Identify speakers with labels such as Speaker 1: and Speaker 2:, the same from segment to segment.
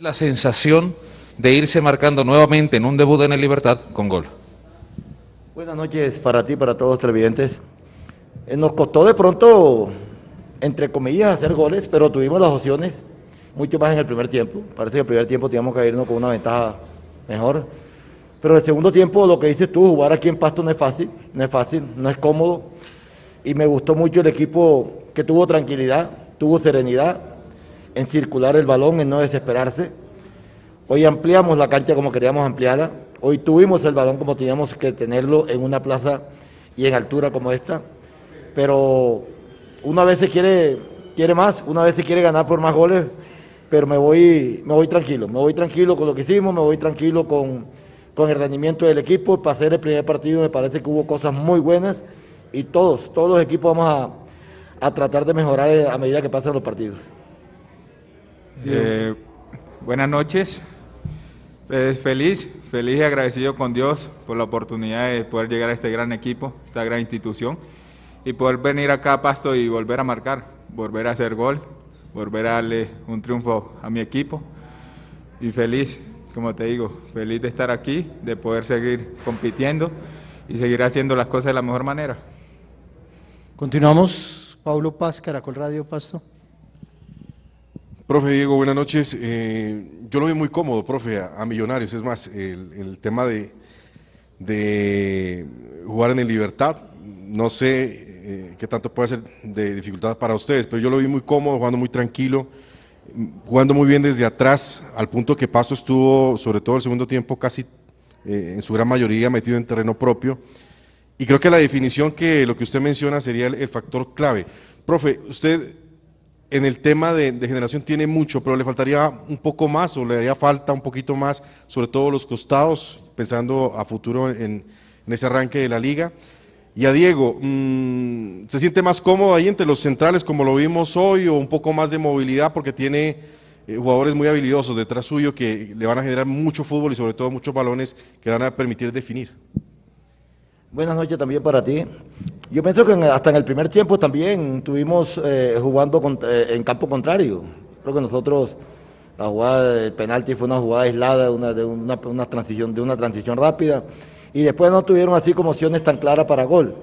Speaker 1: La sensación de irse marcando nuevamente en un debut en el Libertad con gol.
Speaker 2: Buenas noches para ti, para todos los televidentes. Eh, nos costó de pronto, entre comillas, hacer goles, pero tuvimos las opciones mucho más en el primer tiempo. Parece que el primer tiempo teníamos que irnos con una ventaja mejor. Pero el segundo tiempo, lo que dices tú, jugar aquí en Pasto no es fácil, no es fácil, no es cómodo. Y me gustó mucho el equipo que tuvo tranquilidad, tuvo serenidad, en circular el balón, en no desesperarse. Hoy ampliamos la cancha como queríamos ampliarla. Hoy tuvimos el balón como teníamos que tenerlo en una plaza y en altura como esta. Pero una vez se quiere, quiere más, una vez se quiere ganar por más goles, pero me voy, me voy tranquilo. Me voy tranquilo con lo que hicimos, me voy tranquilo con, con el rendimiento del equipo. Para hacer el primer partido me parece que hubo cosas muy buenas y todos, todos los equipos vamos a, a tratar de mejorar a medida que pasan los partidos.
Speaker 3: Eh, buenas noches. Pues feliz, feliz y agradecido con Dios por la oportunidad de poder llegar a este gran equipo, esta gran institución y poder venir acá a Pasto y volver a marcar, volver a hacer gol, volver a darle un triunfo a mi equipo y feliz, como te digo, feliz de estar aquí, de poder seguir compitiendo y seguir haciendo las cosas de la mejor manera.
Speaker 4: Continuamos, Pablo Paz, Caracol Radio Pasto.
Speaker 5: Profe Diego, buenas noches. Eh, yo lo veo muy cómodo, profe, a, Millonarios. Es más, el, tema de, jugar en el Libertad, no sé eh, qué tanto puede ser de dificultad para ustedes, pero yo lo vi muy cómodo, jugando muy tranquilo, jugando muy bien desde atrás, al punto que Paso estuvo, sobre todo el segundo tiempo, casi eh, en su gran mayoría metido en terreno propio. Y creo que la definición que lo que usted menciona sería el factor clave. Profe, usted en el tema de, generación tiene mucho, pero le faltaría un poco más o le haría falta un poquito más, sobre todo los costados, pensando a futuro en, ese arranque de la liga. Y a Diego, mm, ¿se siente más cómodo ahí entre los centrales como lo vimos hoy o un poco más de movilidad porque tiene eh, jugadores muy habilidosos detrás suyo que le van a generar mucho fútbol y sobre todo muchos balones que le van a permitir definir?
Speaker 2: Buenas noches también para ti. Yo pienso que hasta en el primer tiempo también estuvimos eh, jugando eh, en campo contrario. Creo que nosotros, la jugada del penalti fue una jugada aislada, una, de una, transición, de una transición rápida, y después no tuvieron así como opciones tan claras para gol.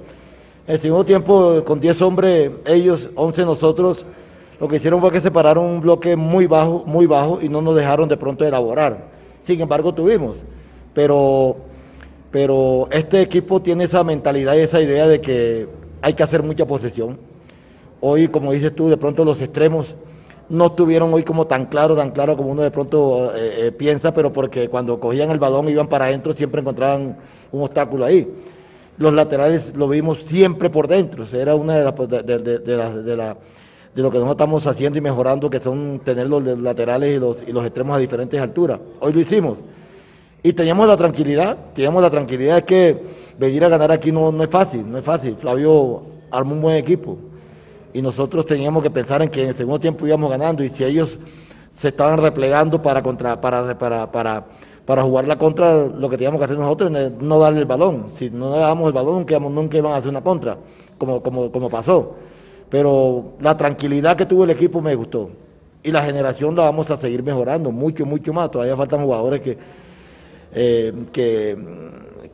Speaker 2: En el segundo tiempo, con 10 hombres, ellos, 11 nosotros, lo que hicieron fue que separaron un bloque muy bajo, muy bajo, y no nos dejaron de pronto elaborar. Sin embargo, tuvimos. Pero pero este equipo tiene esa mentalidad y esa idea de que hay que hacer mucha posesión. Hoy, como dices tú, de pronto los extremos no estuvieron hoy como tan claro, tan claro como uno de pronto eh, eh, piensa, pero porque cuando cogían el balón iban para adentro siempre encontraban un obstáculo ahí. Los laterales lo vimos siempre por dentro, era una de las de, de, lo que nosotros estamos haciendo y mejorando, que son tener los laterales y y los extremos a diferentes alturas. Hoy lo hicimos. Y teníamos la tranquilidad, teníamos la tranquilidad de que venir a ganar aquí no, no es fácil, no es fácil. Flavio armó un buen equipo. Y nosotros teníamos que pensar en que en el segundo tiempo íbamos ganando y si ellos se estaban replegando para contra para para para para jugar la contra lo que teníamos que hacer nosotros es no darle el balón. Si no le damos el balón nunca, nunca iban a hacer una contra como como como pasó. Pero la tranquilidad que tuvo el equipo me gustó. Y la generación la vamos a seguir mejorando mucho mucho más. Todavía faltan jugadores que eh, que,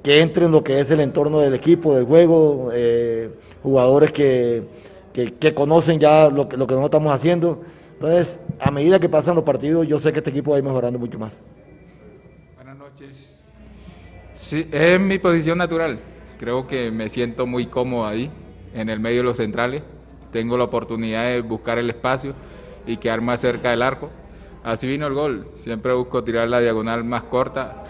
Speaker 2: que entre en lo que es el entorno del equipo, del juego, eh, jugadores que, que, conocen ya lo que, lo que nosotros estamos haciendo. Entonces, a medida que pasan los partidos, yo sé que este equipo va a ir mejorando mucho más.
Speaker 3: Buenas noches. Sí, es mi posición natural. Creo que me siento muy cómodo ahí, en el medio de los centrales. Tengo la oportunidad de buscar el espacio y quedar más cerca del arco. Así vino el gol. Siempre busco tirar la diagonal más corta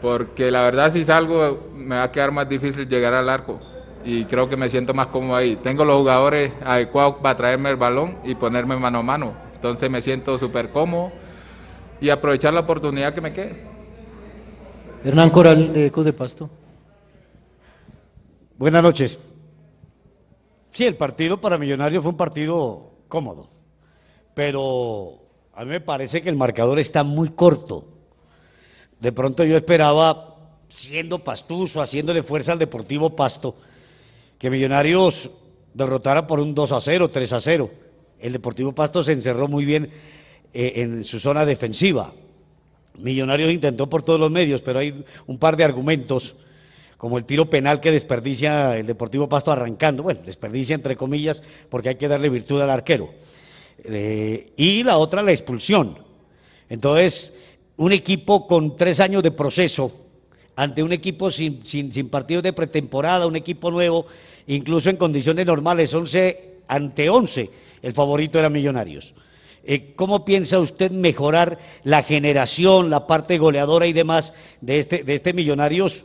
Speaker 3: porque la verdad si salgo me va a quedar más difícil llegar al arco y creo que me siento más cómodo ahí. Tengo los jugadores adecuados para traerme el balón y ponerme mano a mano, entonces me siento súper cómodo y aprovechar la oportunidad que me quede.
Speaker 4: Hernán Coral de Ecos de Pasto.
Speaker 6: Buenas noches. Sí, el partido para Millonarios fue un partido cómodo, pero a mí me parece que el marcador está muy corto. De pronto yo esperaba, siendo pastuso, haciéndole fuerza al Deportivo Pasto, que Millonarios derrotara por un 2 a 0, 3 a 0. El Deportivo Pasto se encerró muy bien eh, en su zona defensiva. Millonarios intentó por todos los medios, pero hay un par de argumentos, como el tiro penal que desperdicia el Deportivo Pasto arrancando, bueno, desperdicia entre comillas, porque hay que darle virtud al arquero. Eh, y la otra, la expulsión. Entonces, un equipo con tres años de proceso, ante un equipo sin, sin, partidos de pretemporada, un equipo nuevo, incluso en condiciones normales, 11 ante 11, el favorito era Millonarios. Eh, ¿Cómo piensa usted mejorar la generación, la parte goleadora y demás de este, de este Millonarios?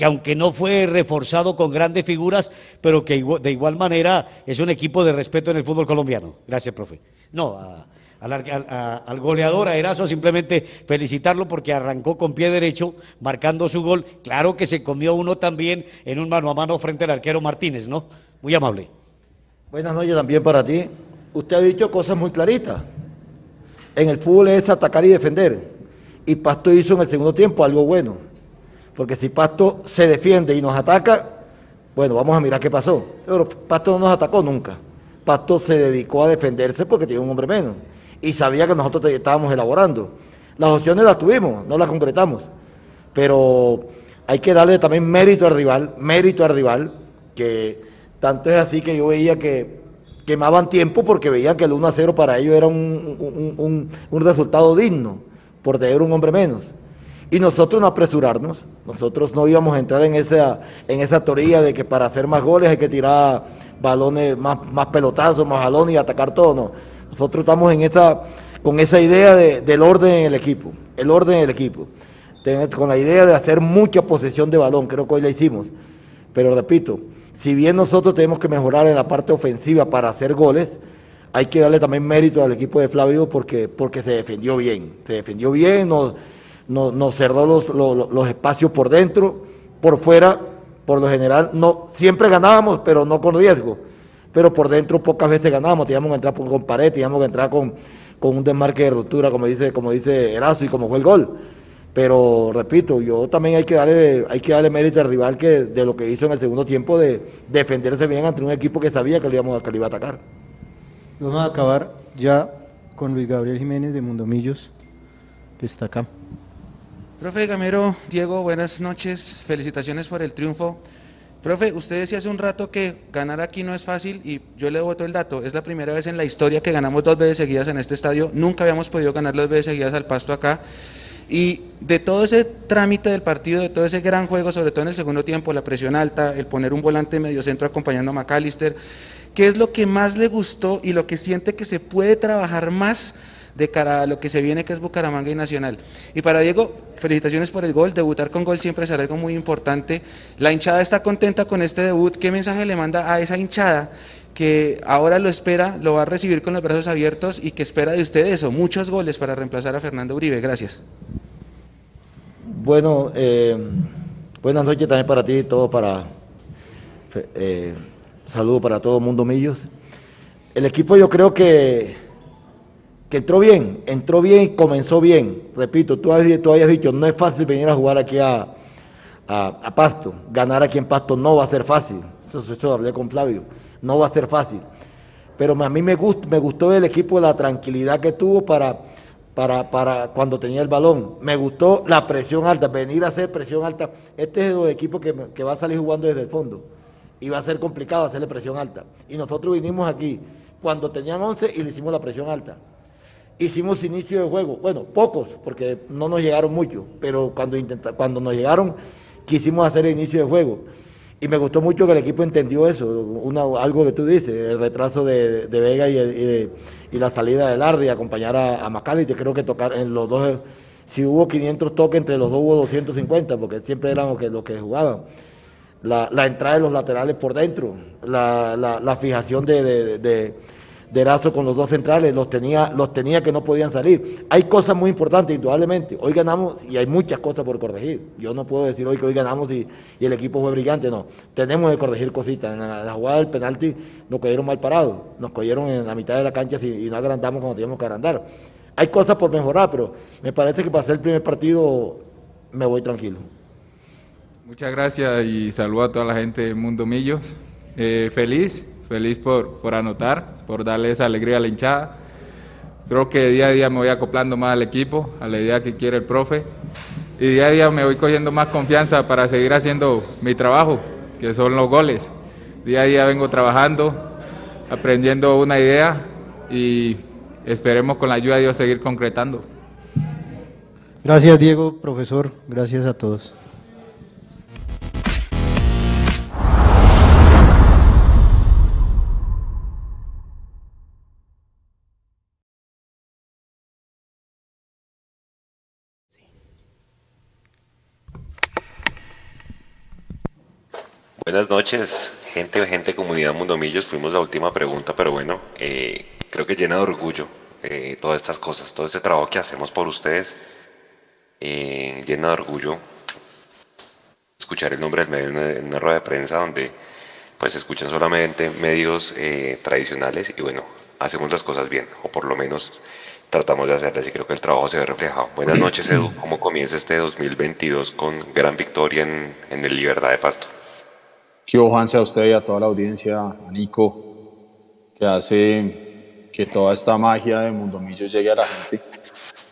Speaker 6: Que aunque no fue reforzado con grandes figuras, pero que de igual manera es un equipo de respeto en el fútbol colombiano. Gracias, profe. No, a- al goleador, a Erazo, simplemente felicitarlo porque arrancó con pie derecho, marcando su gol. Claro que se comió uno también en un mano a mano frente al arquero Martínez, ¿no? Muy amable.
Speaker 2: Buenas noches también para ti. Usted ha dicho cosas muy claritas. En el fútbol es atacar y defender. Y Pasto hizo en el segundo tiempo algo bueno. Porque si Pasto se defiende y nos ataca, bueno, vamos a mirar qué pasó. Pero Pasto no nos atacó nunca. Pasto se dedicó a defenderse porque tiene un hombre menos. Y sabía que nosotros estábamos elaborando. Las opciones las tuvimos, no las concretamos. Pero hay que darle también mérito al rival, mérito al rival, que tanto es así que yo veía que quemaban tiempo porque veían que el 1 a 0 para ellos era un- un resultado digno, por tener un hombre menos. Y nosotros no apresurarnos, nosotros no íbamos a entrar en esa, en esa teoría de que para hacer más goles hay que tirar balones, más, más pelotazos, más balones y atacar todo, no. Nosotros estamos en esa, con esa idea de- del orden en el equipo, el orden en el equipo, con la idea de hacer mucha posesión de balón, creo que hoy la hicimos. Pero repito, si bien nosotros tenemos que mejorar en la parte ofensiva para hacer goles, hay que darle también mérito al equipo de Flavio porque, porque se defendió bien. Se defendió bien, nos, nos, nos cerró los, los, espacios por dentro, por fuera, por lo general, no, siempre ganábamos, pero no con riesgo. Pero por dentro pocas veces ganábamos, teníamos que entrar con pared, teníamos que entrar con, con un desmarque de ruptura, como dice, como dice Erazo y como fue el gol. Pero repito, yo también hay que darle, hay que darle mérito al rival que de lo que hizo en el segundo tiempo de defenderse bien ante un equipo que sabía que lo, íbamos, que lo iba a atacar.
Speaker 4: Vamos a acabar ya con Luis Gabriel Jiménez de Mundomillos, que está acá.
Speaker 7: Profe Gamero, Diego, buenas noches. Felicitaciones por el triunfo. Profe, usted decía hace un rato que ganar aquí no es fácil y yo le voto el dato. Es la primera vez en la historia que ganamos dos veces seguidas en este estadio. Nunca habíamos podido ganar dos veces seguidas al pasto acá. Y de todo ese trámite del partido, de todo ese gran juego, sobre todo en el segundo tiempo, la presión alta, el poner un volante medio centro acompañando a McAllister, ¿qué es lo que más le gustó y lo que siente que se puede trabajar más de cara a lo que se viene que es Bucaramanga y Nacional. Y para Diego, felicitaciones por el gol, debutar con gol siempre será algo muy importante. La hinchada está contenta con este debut, ¿qué mensaje le manda a esa hinchada que ahora lo espera, lo va a recibir con los brazos abiertos y que espera de usted eso, muchos goles para reemplazar a Fernando Uribe? Gracias.
Speaker 2: Bueno, eh, buenas noches también para ti y todo para eh, saludo para todo Mundo Millos. El equipo yo creo que, que entró bien, entró bien y comenzó bien. Repito, tú, habías- dicho, no es fácil venir a jugar aquí a, a, a Pasto. Ganar aquí en Pasto no va a ser fácil. Eso, eso hablé con Flavio. No va a ser fácil. Pero a mí me, gust, me gustó del equipo la tranquilidad que tuvo para, para, para cuando tenía el balón. Me gustó la presión alta, venir a hacer presión alta. Este es el equipo que, que va a salir jugando desde el fondo. Y va a ser complicado hacerle presión alta. Y nosotros vinimos aquí cuando tenían 11 y le hicimos la presión alta. Hicimos inicio de juego, bueno, pocos, porque no nos llegaron mucho, pero cuando, intenta, cuando nos llegaron quisimos hacer inicio de juego. Y me gustó mucho que el equipo entendió eso, algo que tú dices, el retraso de, de Vega y, de- y la salida de Larry, acompañar a, a Macali, te creo que tocar en los dos, si hubo 500 toques entre los dos hubo 250, porque siempre eran los que, los que jugaban. La, la entrada de los laterales por dentro, la, la- la fijación de, de- de Erazo con los dos centrales, los tenía, los tenía que no podían salir. Hay cosas muy importantes, indudablemente. Hoy ganamos y hay muchas cosas por corregir. Yo no puedo decir hoy que hoy ganamos y, el equipo fue brillante, no. Tenemos que corregir cositas. En la, jugada del penalti nos cogieron mal parados, nos cogieron en la mitad de la cancha y, y no agrandamos cuando teníamos que agrandar. Hay cosas por mejorar, pero me parece que para hacer el primer partido me voy tranquilo.
Speaker 3: Muchas gracias y saludo a toda la gente de Mundo Millos. Eh, feliz, feliz por, por anotar, por darle esa alegría a la hinchada. Creo que día a día me voy acoplando más al equipo, a la idea que quiere el profe. Y día a día me voy cogiendo más confianza para seguir haciendo mi trabajo, que son los goles. Día a día vengo trabajando, aprendiendo una idea y esperemos con la ayuda de Dios seguir concretando.
Speaker 4: Gracias Diego, profesor, gracias a todos.
Speaker 8: Buenas noches, gente, gente, comunidad Mundomillos. Fuimos la última pregunta, pero bueno, eh, creo que llena de orgullo eh, todas estas cosas, todo este trabajo que hacemos por ustedes. eh, llena de orgullo escuchar el nombre del medio en una, en una rueda de prensa donde pues escuchan solamente medios eh, tradicionales y bueno, hacemos las cosas bien, o por lo menos tratamos de hacerlas y creo que el trabajo se ve reflejado. Buenas noches, Edu. ¿Cómo comienza este 2022 con gran victoria en, en el Libertad de Pasto?
Speaker 9: Quiero Juanse a usted y a toda la audiencia, a Nico, que hace que toda esta magia de Mundomillo llegue a la gente,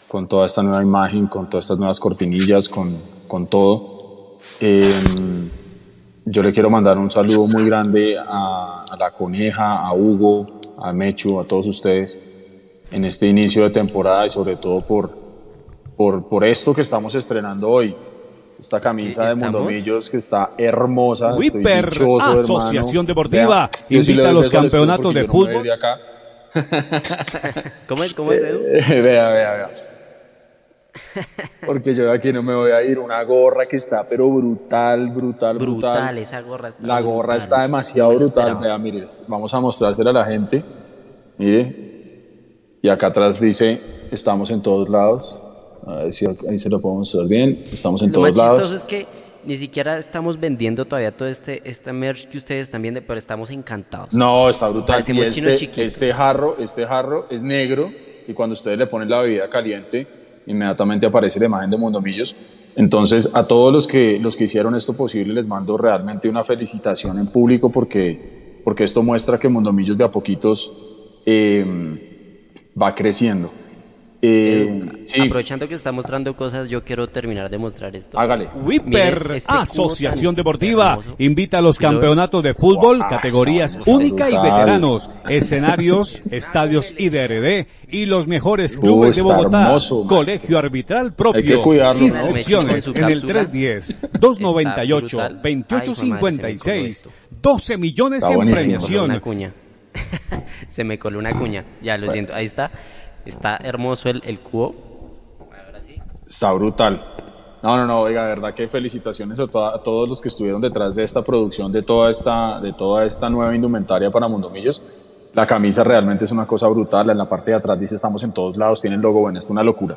Speaker 9: con toda esta nueva imagen, con todas estas nuevas cortinillas, con, con todo. Eh, yo le quiero mandar un saludo muy grande a, a la Coneja, a Hugo, a Mechu, a todos ustedes en este inicio de temporada y sobre todo por, por, por esto que estamos estrenando hoy. Esta camisa de. Mundomillos que está hermosa. hermano.
Speaker 10: Asociación Deportiva,
Speaker 9: Vea, yo sí
Speaker 10: invita a los campeonatos de
Speaker 9: no
Speaker 10: fútbol.
Speaker 9: de acá.
Speaker 11: ¿Cómo es? ¿Cómo es, Edu?
Speaker 9: Eh, vea, vea, vea. Porque yo de aquí no me voy a ir. Una gorra que está, pero brutal, brutal, brutal.
Speaker 11: Brutal, esa gorra está
Speaker 9: La gorra
Speaker 11: brutal.
Speaker 9: está demasiado
Speaker 11: No
Speaker 9: brutal. Vea, mire, vamos a mostrársela a la gente. Mire. Y acá atrás dice, estamos en todos lados. A ver si ahí se lo puedo mostrar bien. Estamos en
Speaker 11: Lo más
Speaker 9: todos lados.
Speaker 11: chistoso es que ni siquiera estamos vendiendo todavía todo este, este merch que ustedes están viendo, pero estamos encantados.
Speaker 9: No, está brutal. Y este, este jarro, este jarro es negro y cuando ustedes le ponen la bebida caliente, inmediatamente aparece la imagen de Mundomillos. Entonces, a todos los que, los que hicieron esto posible, les mando realmente una felicitación en público porque, porque esto muestra que Mundomillos de a poquitos eh, va creciendo. Eh, sí,
Speaker 11: Aprovechando que está mostrando cosas, yo quiero terminar de mostrar esto.
Speaker 9: hágale.
Speaker 10: Wipper,
Speaker 11: Miren, este
Speaker 10: Asociación Deportiva,
Speaker 11: hermoso.
Speaker 10: invita a los campeonatos de fútbol,
Speaker 9: Guau,
Speaker 10: categorías única y veteranos, escenarios, estadios IDRD y los mejores clubes de Bogotá.
Speaker 9: hermoso.
Speaker 10: Colegio arbitral propio.
Speaker 9: Hay que cuidarlo, ¿no?
Speaker 10: Inscripciones
Speaker 11: su
Speaker 10: en el
Speaker 11: cápsula.
Speaker 10: 310
Speaker 11: Está
Speaker 10: 298
Speaker 11: brutal. Ay, hijo de madre, se me
Speaker 10: 2856
Speaker 11: coló
Speaker 10: 12 millones
Speaker 9: Está
Speaker 10: en
Speaker 9: buenísimo.
Speaker 11: Se me coló una
Speaker 10: premiación.
Speaker 11: cuña. Se me coló una cuña. Ya, lo siento. Ahí está. Está hermoso el, el cubo.
Speaker 9: Está brutal. No, no, no, oiga, de verdad que felicitaciones a, a todos los que estuvieron detrás de esta producción, de toda esta, de toda esta nueva indumentaria para Mundomillos. La camisa realmente es una cosa brutal, en la parte de atrás dice estamos en todos lados, tiene el logo, bueno, es una locura.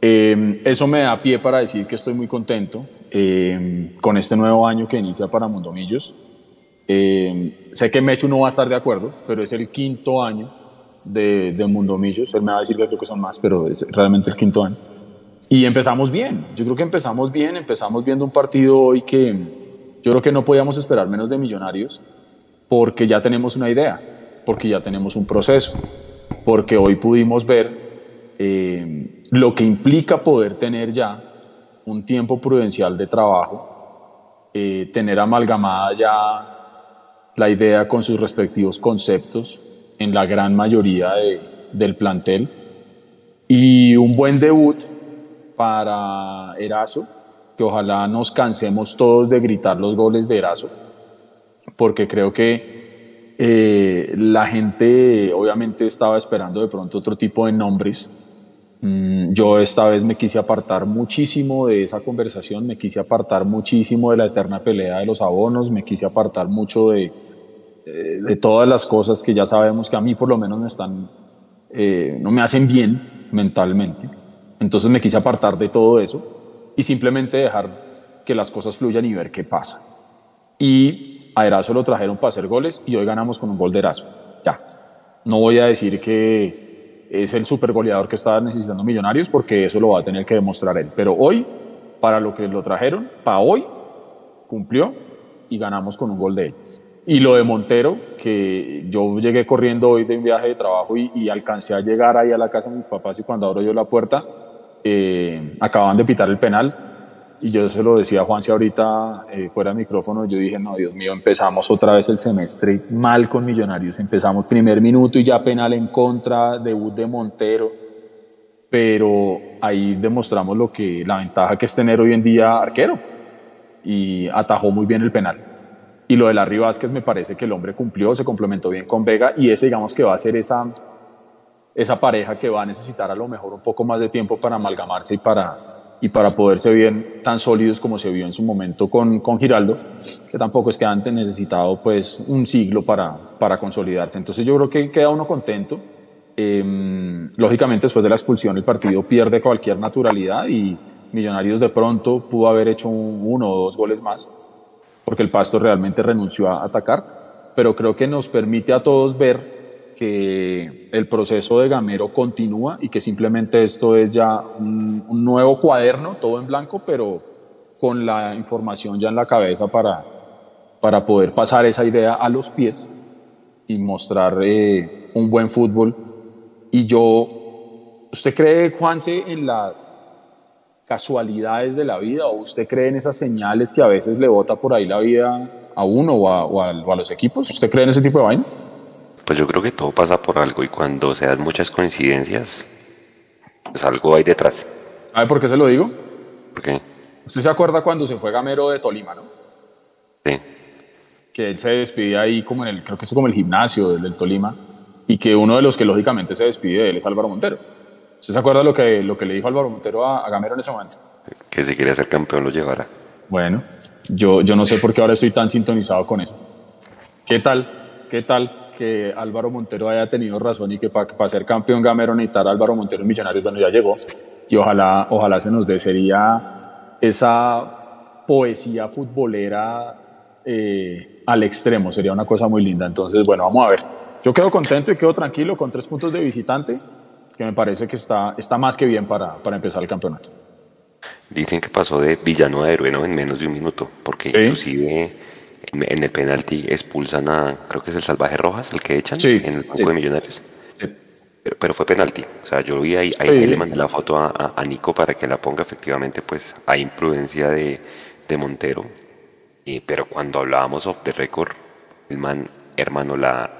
Speaker 9: Eh, eso me da pie para decir que estoy muy contento eh, con este nuevo año que inicia para Mundomillos. Eh, sé que Mechu no va a estar de acuerdo, pero es el quinto año de, de Mundomillos. Él me va a decir que creo que son más, pero es realmente el quinto año. Y empezamos bien, yo creo que empezamos bien, empezamos viendo un partido hoy que yo creo que no podíamos esperar menos de Millonarios porque ya tenemos una idea, porque ya tenemos un proceso, porque hoy pudimos ver eh, lo que implica poder tener ya un tiempo prudencial de trabajo, eh, tener amalgamada ya la idea con sus respectivos conceptos en la gran mayoría de- del plantel y un buen debut para Erazo, que ojalá nos cansemos todos de gritar los goles de Erazo, porque creo que eh, la gente obviamente estaba esperando de pronto otro tipo de nombres. Mm, Yo esta vez me quise apartar muchísimo de esa conversación, me quise apartar muchísimo de la eterna pelea de los abonos, me quise apartar mucho de, eh, de todas las cosas que ya sabemos que a mí por lo menos me están, eh, no me hacen bien mentalmente. Entonces me quise apartar de todo eso y simplemente dejar que las cosas fluyan y ver qué pasa. Y a Erazo lo trajeron para hacer goles y hoy ganamos con un gol de Erazo. Ya. No voy a decir que es el super goleador que estaba necesitando Millonarios porque eso lo va a tener que demostrar él. Pero hoy, para lo que lo trajeron, para hoy, cumplió y ganamos con un gol de él. Y lo de Montero, que yo llegué corriendo hoy de un viaje de trabajo y, y alcancé a llegar ahí a la casa de mis papás y cuando abro yo la puerta, eh, acaban de pitar el penal. Y yo se lo decía a Juanse ahorita eh, fuera de micrófono, yo dije, no, Dios mío, empezamos otra vez el semestre mal con Millonarios, empezamos primer minuto y ya penal en contra, debut de Montero, pero ahí demostramos lo que, la ventaja que es tener hoy en día arquero. Y atajó muy bien el penal. Y lo de Larry Vázquez me parece que el hombre cumplió, se complementó bien con Vega y ese digamos que va a ser esa, esa pareja que va a necesitar a lo mejor un poco más de tiempo para amalgamarse y para, y para poderse bien tan sólidos como se vio en su momento con, con Giraldo, que tampoco es que antes necesitado pues un siglo para, para consolidarse. Entonces yo creo que queda uno contento. Eh, lógicamente después de la expulsión el partido pierde cualquier naturalidad y Millonarios de pronto pudo haber hecho un, uno o dos goles más porque el Pasto realmente renunció a atacar, pero creo que nos permite a todos ver que el proceso de Gamero continúa y que simplemente esto es ya un, nuevo cuaderno, todo en blanco, pero con la información ya en la cabeza para, para poder pasar esa idea a los pies y mostrar eh, un buen fútbol. Y yo, ¿usted cree, Juanse, en las casualidades de la vida o usted cree en esas señales que a veces le bota por ahí la vida a uno o a, o a, o a los equipos? ¿Usted cree en ese tipo de vainas?
Speaker 8: Pues yo creo que todo pasa por algo y cuando se dan muchas coincidencias, pues algo hay detrás.
Speaker 9: ¿Sabe por qué se lo digo?
Speaker 8: ¿Por qué?
Speaker 9: ¿Usted se acuerda cuando se fue Gamero de Tolima, no?
Speaker 8: Sí.
Speaker 9: Que él se despide ahí como en el, creo que es como el gimnasio del, del Tolima, y que uno de los que lógicamente se despide de él es Álvaro Montero. ¿Usted se acuerda lo que, lo que le dijo Álvaro Montero a, a Gamero en ese momento?
Speaker 8: Que si quería ser campeón lo llevara.
Speaker 9: Bueno, yo, yo no sé por qué ahora estoy tan sintonizado con eso. ¿Qué tal? ¿Qué tal que Álvaro Montero haya tenido razón y que para pa ser campeón Gamero necesitar a Álvaro Montero en Millonarios, bueno, ya llegó. Y ojalá, ojalá se nos dé, sería esa poesía futbolera eh, al extremo, sería una cosa muy linda. Entonces, bueno, vamos a ver. Yo quedo contento y quedo tranquilo con tres puntos de visitante, que me parece que está, está más que bien para, para empezar el campeonato.
Speaker 8: Dicen que pasó de villano a héroe ¿no? en menos de un minuto, porque ¿Sí? inclusive en, en, el penalti expulsan a, creo que es el Salvaje Rojas, el que echan
Speaker 9: sí,
Speaker 8: en el banco
Speaker 9: sí.
Speaker 8: de Millonarios. Pero, pero, fue penalti, o sea, yo vi ahí, ahí le mandé la foto a, a, a, Nico para que la ponga, efectivamente, pues hay imprudencia de, de Montero, y, pero cuando hablábamos of the record, el man, hermano, la,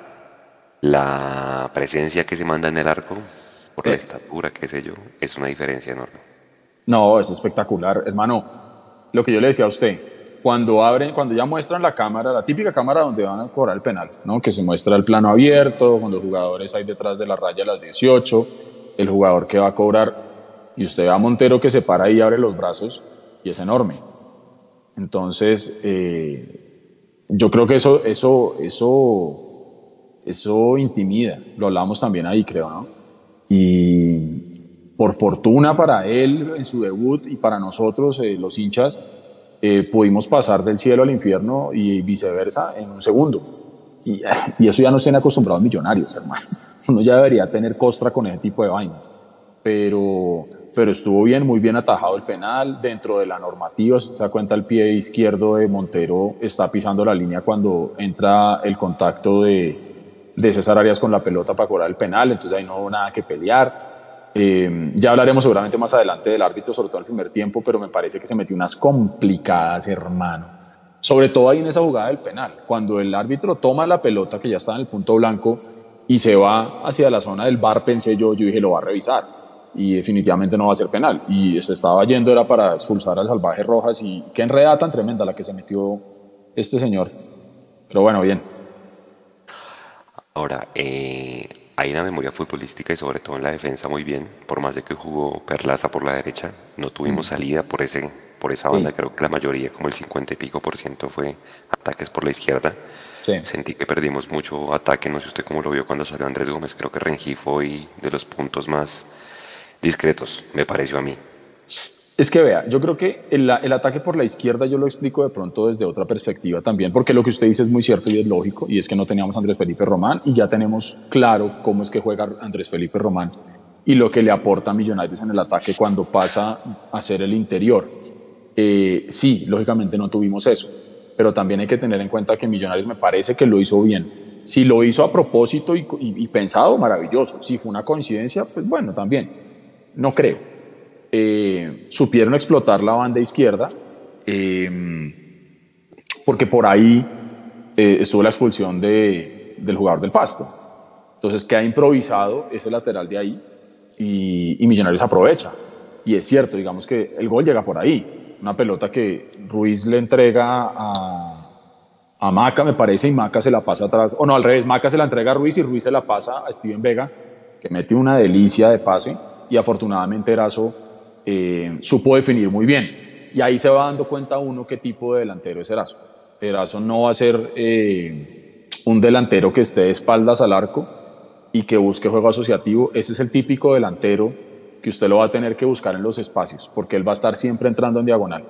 Speaker 8: la presencia que se manda en el arco, por la estatura, qué sé yo, es una diferencia enorme.
Speaker 9: No, es espectacular, hermano. Lo que yo le decía a usted, cuando abren, cuando ya muestran la cámara, la típica cámara donde van a cobrar el penal, ¿no? Que se muestra el plano abierto, con los jugadores ahí detrás de la raya a las 18, el jugador que va a cobrar, y usted ve a Montero que se para ahí y abre los brazos, y es enorme. Entonces, eh, yo creo que eso, eso, eso, eso intimida. Lo hablamos también ahí, creo, ¿no? Y por fortuna para él en su debut y para nosotros, eh, los hinchas, eh, pudimos pasar del cielo al infierno y viceversa en un segundo. Y, y eso ya no estén acostumbrados millonarios, hermano. Uno ya debería tener costra con ese tipo de vainas. Pero, pero estuvo bien, muy bien atajado el penal. Dentro de la normativa, si se da cuenta, el pie izquierdo de Montero está pisando la línea cuando entra el contacto de, de César Arias con la pelota para cobrar el penal. Entonces ahí no hubo nada que pelear. Eh, ya hablaremos seguramente más adelante del árbitro, sobre todo en el primer tiempo, pero me parece que se metió unas complicadas, hermano. Sobre todo ahí en esa jugada del penal, cuando el árbitro toma la pelota que ya está en el punto blanco y se va hacia la zona del bar, pensé yo, yo dije, lo va a revisar y definitivamente no va a ser penal. Y se estaba yendo, era para expulsar al salvaje Rojas y qué enredada tan tremenda la que se metió este señor. Pero bueno, bien.
Speaker 8: Ahora, eh, hay una memoria futbolística y sobre todo en la defensa muy bien, por más de que jugó Perlaza por la derecha, no tuvimos salida por ese por esa banda, sí. creo que la mayoría, como el 50 y pico por ciento fue ataques por la izquierda.
Speaker 9: Sí.
Speaker 8: Sentí que perdimos mucho ataque, no sé usted cómo lo vio cuando salió Andrés Gómez, creo que Rengifo fue de los puntos más discretos, me pareció a mí.
Speaker 9: Es que vea, yo creo que el, ataque por la izquierda yo lo explico de pronto desde otra perspectiva también, porque lo que usted dice es muy cierto y es lógico, y es que no teníamos a Andrés Felipe Román y ya tenemos claro cómo es que juega Andrés Felipe Román y lo que le aporta a Millonarios en el ataque cuando pasa a ser el interior. Eh, sí, lógicamente no tuvimos eso, pero también hay que tener en cuenta que Millonarios me parece que lo hizo bien. Si lo hizo a propósito y- y pensado, maravilloso. Si fue una coincidencia, pues bueno, también. No creo. Eh, supieron explotar la banda izquierda, eh, porque por ahí eh, estuvo la expulsión de, del jugador del Pasto. Entonces queda improvisado ese lateral de ahí y, y Millonarios aprovecha. Y es cierto, digamos que el gol llega por ahí. Una pelota que Ruiz le entrega a, a Maca, me parece, y Maca se la pasa atrás. O no, al revés, Maca se la entrega a Ruiz y Ruiz se la pasa a Steven Vega, que mete una delicia de pase. Y afortunadamente Erazo eh, supo definir muy bien. Y ahí se va dando cuenta uno qué tipo de delantero es Erazo. Erazo no va a ser eh, un delantero que esté de espaldas al arco y que busque juego asociativo. Ese es el típico delantero que usted lo va a tener que buscar en los espacios, porque él va a estar siempre entrando en diagonal.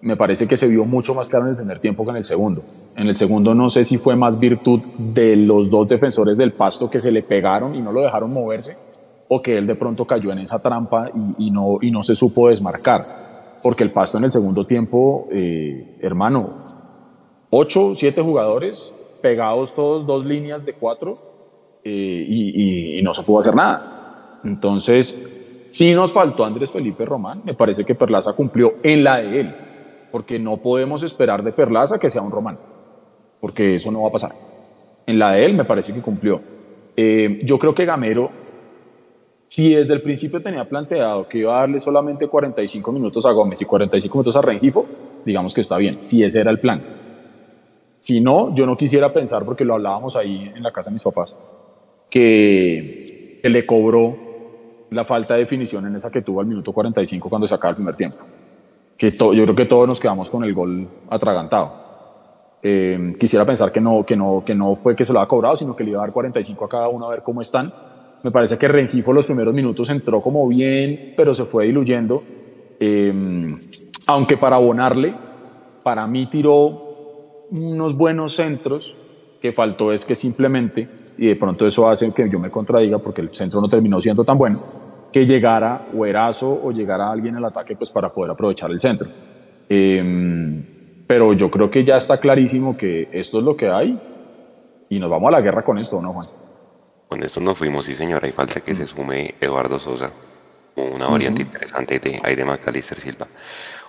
Speaker 9: Me parece que se vio mucho más claro en el primer tiempo que en el segundo. En el segundo no sé si fue más virtud de los dos defensores del pasto que se le pegaron y no lo dejaron moverse, o que él de pronto cayó en esa trampa y, no, y no se supo desmarcar. Porque el pasto en el segundo tiempo, eh, hermano, ocho, siete jugadores pegados todos, dos líneas de cuatro, eh, y no se pudo hacer nada. Entonces, sí nos faltó Andrés Felipe Román, me parece que Perlaza cumplió en la de él, porque no podemos esperar de Perlaza que sea un Román, porque eso no va a pasar. En la de él me parece que cumplió. Eh, yo creo que Gamero, si desde el principio tenía planteado que iba a darle solamente 45 minutos a Gómez y 45 minutos a Rengifo, digamos que está bien, si ese era el plan. Si no, yo no quisiera pensar, porque lo hablábamos ahí en la casa de mis papás, que, que le cobró la falta de definición en esa que tuvo al minuto 45 cuando se acaba el primer tiempo. Que to- yo creo que todos nos quedamos con el gol atragantado. Eh, quisiera pensar que no, que, no, que no fue que se lo había cobrado, sino que le iba a dar 45 a cada uno a ver cómo están. Me parece que Rengifo los primeros minutos entró como bien, pero se fue diluyendo. Eh, aunque para abonarle, para mí tiró unos buenos centros, que faltó es que simplemente, y de pronto eso hace que yo me contradiga porque el centro no terminó siendo tan bueno, que llegara o Erazo o llegara alguien al ataque pues para poder aprovechar el centro. Eh, pero yo creo que ya está clarísimo que esto es lo que hay y nos vamos a la guerra con esto, ¿no, Juan?
Speaker 8: Con esto nos fuimos, sí señora, hay falta que se sume Eduardo Sosa, una variante interesante de Aire Macalister Silva.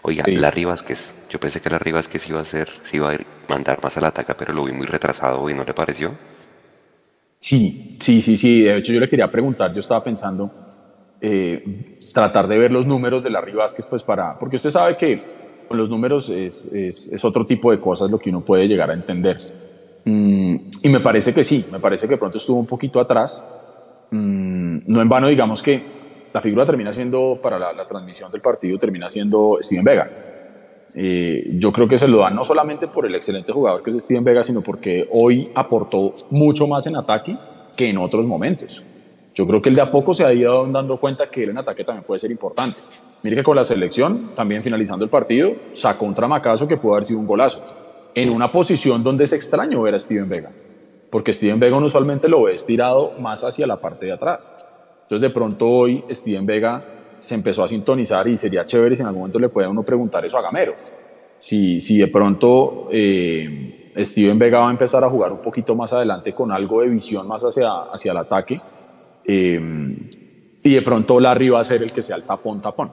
Speaker 8: Oiga,
Speaker 9: Sí.
Speaker 8: Larry Vázquez, yo pensé que Larry Vázquez iba a ser, se iba a ir- mandar más al ataque, pero lo vi muy retrasado y no le pareció.
Speaker 9: Sí, sí, sí, sí. De hecho, yo le quería preguntar, yo estaba pensando eh, tratar de ver los números de Larry Vázquez, pues para, porque usted sabe que con los números es, es, es otro tipo de cosas lo que uno puede llegar a entender. Mm, y me parece que sí, me parece que pronto estuvo un poquito atrás. Mm, no en vano, digamos que la figura termina siendo, para la, la transmisión del partido, termina siendo Steven Vega. Eh, yo creo que se lo dan no solamente por el excelente jugador que es Steven Vega, sino porque hoy aportó mucho más en ataque que en otros momentos. Yo creo que él de a poco se ha ido dando cuenta que él en ataque también puede ser importante. Mire que con la selección, también finalizando el partido, sacó un tramacazo que pudo haber sido un golazo. En una posición donde es extraño ver a Steven Vega. Porque Steven Vega usualmente lo ves tirado más hacia la parte de atrás. Entonces de pronto hoy Steven Vega se empezó a sintonizar y sería chévere si en algún momento le puede uno preguntar eso a Gamero. Si, si de pronto eh, Steven Vega va a empezar a jugar un poquito más adelante con algo de visión más hacia, hacia el ataque eh, y de pronto Larry va a ser el que sea el tapón tapón,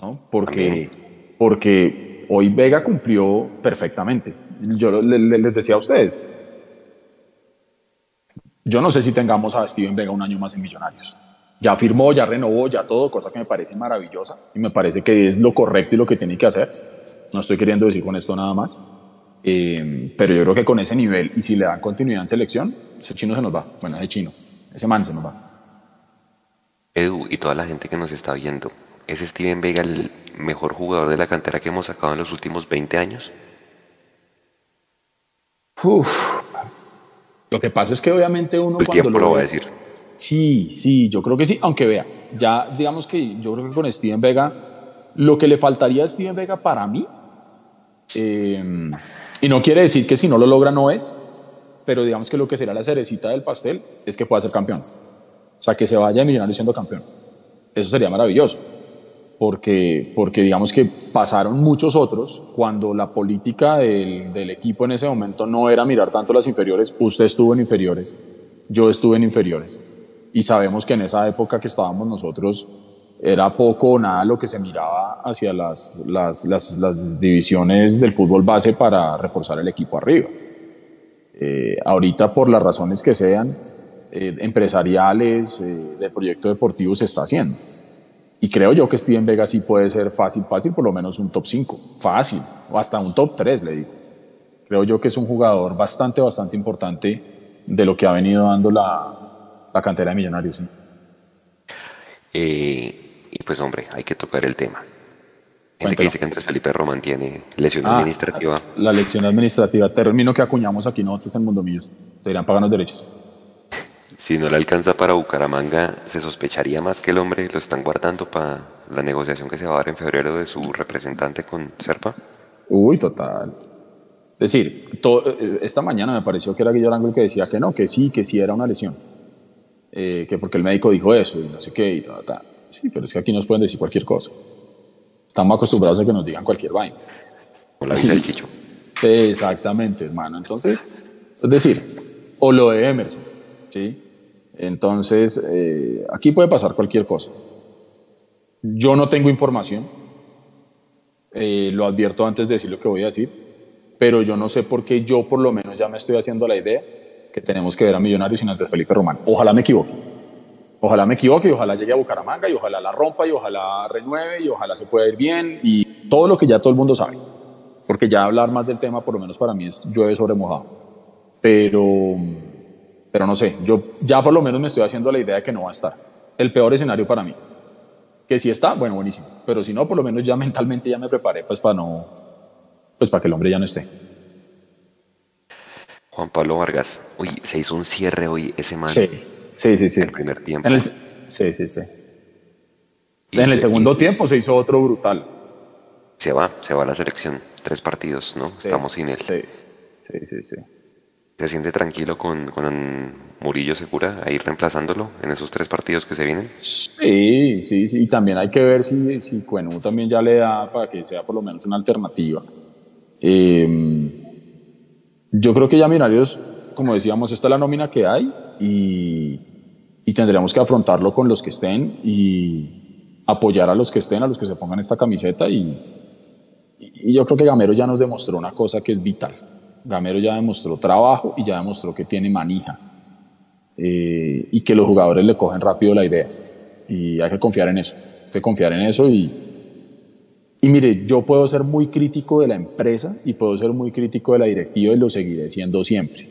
Speaker 9: ¿no? Porque, porque hoy Vega cumplió perfectamente. Yo le- le- les decía a ustedes, yo no sé si tengamos a Steven Vega un año más en Millonarios. Ya firmó, ya renovó, ya todo, cosa que me parece maravillosa y me parece que es lo correcto y lo que tiene que hacer. No estoy queriendo decir con esto nada más. Eh, pero yo creo que con ese nivel y si le dan continuidad en selección, ese chino se nos va. Bueno, ese chino, ese man se nos va.
Speaker 8: Edu y toda la gente que nos está viendo, ¿es Steven Vega el mejor jugador de la cantera que hemos sacado en los últimos 20 años?
Speaker 9: Uf. Lo que pasa es que obviamente uno
Speaker 8: El
Speaker 9: cuando
Speaker 8: tiempo lo va a decir.
Speaker 9: Sí, sí, yo creo que sí, aunque vea, ya digamos que yo creo que con Steven Vega, lo que le faltaría a Steven Vega para mí, eh, y no quiere decir que si no lo logra no es, pero digamos que lo que será la cerecita del pastel es que pueda ser campeón. O sea, que se vaya de Millonarios siendo campeón. Eso sería maravilloso. Porque, porque digamos que pasaron muchos otros cuando la política del, del equipo en ese momento no era mirar tanto las inferiores, usted estuvo en inferiores, yo estuve en inferiores y sabemos que en esa época que estábamos nosotros era poco o nada lo que se miraba hacia las, las, las, las divisiones del fútbol base para reforzar el equipo arriba. Eh, ahorita por las razones que sean, eh, empresariales, eh, de proyecto deportivo se está haciendo. Y creo yo que Steven Vega sí puede ser fácil, fácil, por lo menos un top 5, fácil, o hasta un top 3, le digo. Creo yo que es un jugador bastante, bastante importante de lo que ha venido dando la, la cantera de Millonarios. ¿sí?
Speaker 8: Eh, y pues hombre, hay que tocar el tema. Gente
Speaker 9: Cuéntelo.
Speaker 8: que dice que Andrés Felipe Román tiene lesión
Speaker 9: Ah,
Speaker 8: administrativa.
Speaker 9: La lección administrativa, término que acuñamos aquí nosotros en Mundo Millos. Deberían pagarnos derechos.
Speaker 8: Si no le alcanza para Bucaramanga, se sospecharía más que el hombre lo están guardando para la negociación que se va a dar en febrero de su representante con Serpa.
Speaker 9: Uy, total. Es decir, to- eh, esta mañana me pareció que era Guillermo el que decía que no, que sí, que sí era una lesión. Eh, que porque el médico dijo eso y no sé qué y ta, ta. Sí, pero es que aquí nos pueden decir cualquier cosa. Estamos acostumbrados a que nos digan cualquier vaina.
Speaker 8: Con la vida del Chicho.
Speaker 9: Sí, exactamente, hermano. Entonces, es decir, o lo de Emerson, ¿sí? Entonces, eh, aquí puede pasar cualquier cosa. Yo no tengo información, eh, lo advierto antes de decir lo que voy a decir, pero yo no sé por qué yo por lo menos ya me estoy haciendo la idea que tenemos que ver a Millonarios sin antes Felipe Román. Ojalá me equivoque. Ojalá me equivoque y ojalá llegue a Bucaramanga y ojalá la rompa y ojalá renueve y ojalá se pueda ir bien y todo lo que ya todo el mundo sabe. Porque ya hablar más del tema, por lo menos para mí, es llueve sobre mojado. Pero, pero no sé, yo ya por lo menos me estoy haciendo la idea de que no va a estar. El peor escenario para mí. Que si está, bueno, buenísimo. Pero si no, por lo menos ya mentalmente ya me preparé pues para no, pues para que el hombre ya no esté.
Speaker 8: Juan Pablo Vargas. Uy, se hizo un cierre hoy ese man.
Speaker 9: Sí, sí, sí. sí.
Speaker 8: El primer tiempo.
Speaker 9: En el- sí, sí, sí. En el segundo tiempo se hizo otro brutal.
Speaker 8: Se va, se va a la selección. Tres partidos, ¿no?
Speaker 9: Sí,
Speaker 8: Estamos sin él.
Speaker 9: Sí, sí, sí. sí.
Speaker 8: ¿Se siente tranquilo con, con Murillo Segura ahí reemplazándolo en esos tres partidos que se vienen?
Speaker 9: Sí, sí, sí. Y también hay que ver si, si Cuenú también ya le da para que sea por lo menos una alternativa. Eh, yo creo que ya Millonarios, como decíamos, esta es la nómina que hay y, y tendremos que afrontarlo con los que estén y apoyar a los que estén, a los que se pongan esta camiseta y, y yo creo que Gamero ya nos demostró una cosa que es vital. Gamero ya demostró trabajo y ya demostró que tiene manija eh, y que los jugadores le cogen rápido la idea. Y hay que confiar en eso, hay que confiar en eso y, y mire, yo puedo ser muy crítico de la empresa y puedo ser muy crítico de la directiva y lo seguiré siendo siempre.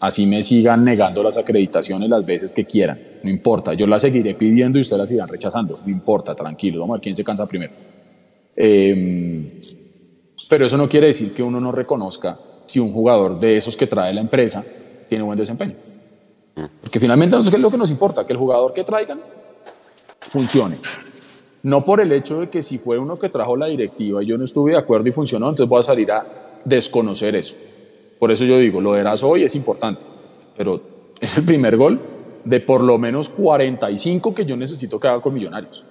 Speaker 9: Así me sigan negando las acreditaciones las veces que quieran, no importa, yo las seguiré pidiendo y ustedes las irán rechazando, no importa, tranquilo, vamos a ver quién se cansa primero. Eh, pero eso no quiere decir que uno no reconozca si un jugador de esos que trae la empresa tiene buen desempeño. Porque finalmente es lo que nos importa, que el jugador que traigan funcione. No por el hecho de que si fue uno que trajo la directiva y yo no estuve de acuerdo y funcionó, entonces voy a salir a desconocer eso. Por eso yo digo, lo de hoy es importante, pero es el primer gol de por lo menos 45 que yo necesito que haga con Millonarios.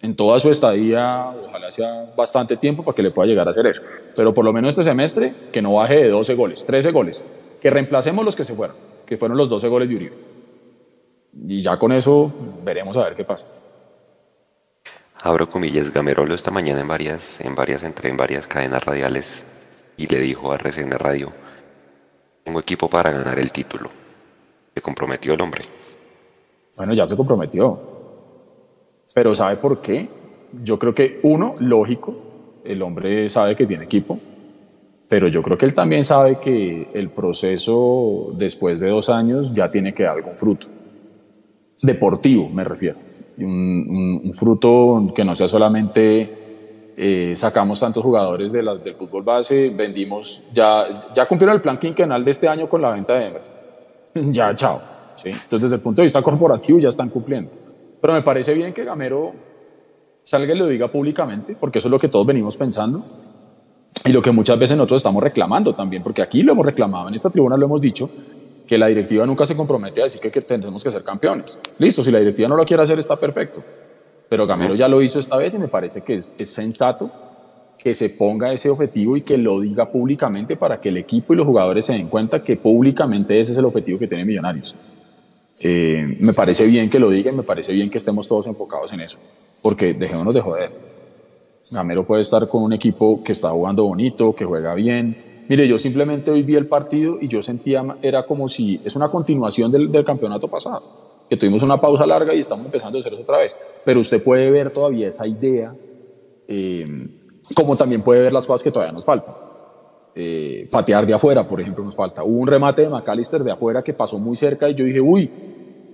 Speaker 9: En toda su estadía, ojalá sea bastante tiempo para que le pueda llegar a hacer eso. Pero por lo menos este semestre, que no baje de 12 goles, 13 goles. Que reemplacemos los que se fueron, que fueron los 12 goles de Uribe. Y ya con eso veremos a ver qué pasa.
Speaker 8: Abro comillas, Gamerolo esta mañana en varias, en varias, entre en varias cadenas radiales y le dijo a RCN Radio, tengo equipo para ganar el título. Se comprometió el hombre.
Speaker 9: Bueno, ya se comprometió. Pero ¿sabe por qué? Yo creo que uno, lógico, el hombre sabe que tiene equipo, pero yo creo que él también sabe que el proceso después de dos años ya tiene que dar algún fruto. Deportivo, me refiero. Un- un fruto que no sea solamente eh, sacamos tantos jugadores de las, del fútbol base, vendimos, ya, ya cumplieron el plan quinquenal de este año con la venta de Emerson. ya, chao. ¿sí? Entonces, desde el punto de vista corporativo, ya están cumpliendo. Pero me parece bien que Gamero salga y lo diga públicamente, porque eso es lo que todos venimos pensando y lo que muchas veces nosotros estamos reclamando también, porque aquí lo hemos reclamado, en esta tribuna lo hemos dicho, que la directiva nunca se compromete a decir que, que tenemos que ser campeones. Listo, si la directiva no lo quiere hacer, está perfecto. Pero Gamero ya lo hizo esta vez y me parece que es, es sensato que se ponga ese objetivo y que lo diga públicamente para que el equipo y los jugadores se den cuenta que públicamente ese es el objetivo que tiene Millonarios. Eh, me parece bien que lo diga y me parece bien que estemos todos enfocados en eso, porque dejémonos de joder. Gamero puede estar con un equipo que está jugando bonito, que juega bien. Mire, yo simplemente hoy vi el partido y yo sentía, era como si es una continuación del, del campeonato pasado, que tuvimos una pausa larga y estamos empezando a hacer eso otra vez. Pero usted puede ver todavía esa idea, eh, como también puede ver las cosas que todavía nos faltan. Eh, patear de afuera, por ejemplo, nos falta. Hubo un remate de McAllister de afuera que pasó muy cerca y yo dije, uy,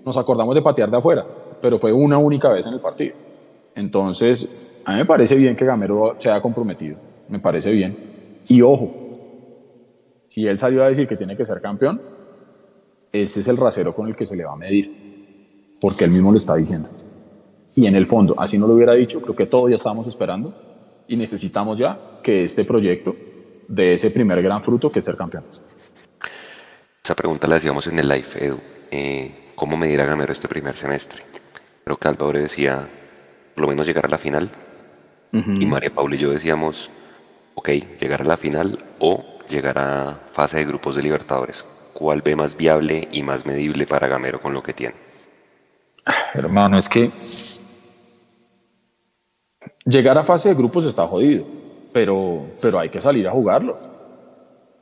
Speaker 9: nos acordamos de patear de afuera, pero fue una única vez en el partido. Entonces, a mí me parece bien que Gamero se haya comprometido, me parece bien. Y ojo, si él salió a decir que tiene que ser campeón, ese es el rasero con el que se le va a medir, porque él mismo lo está diciendo. Y en el fondo, así no lo hubiera dicho, creo que todos ya estábamos esperando y necesitamos ya que este proyecto dé ese primer gran fruto que es ser campeón.
Speaker 8: Esa pregunta la hacíamos en el live, Edu. Eh, ¿Cómo medir a Gamero este primer semestre? Creo que Álvaro decía, por lo menos llegar a la final. Y María Paula y yo decíamos, ok, llegar a la final o llegar a fase de grupos de Libertadores. ¿Cuál ve más viable y más medible para Gamero con lo que tiene?
Speaker 9: Hermano, es que llegar a fase de grupos está jodido, pero, pero hay que salir a jugarlo.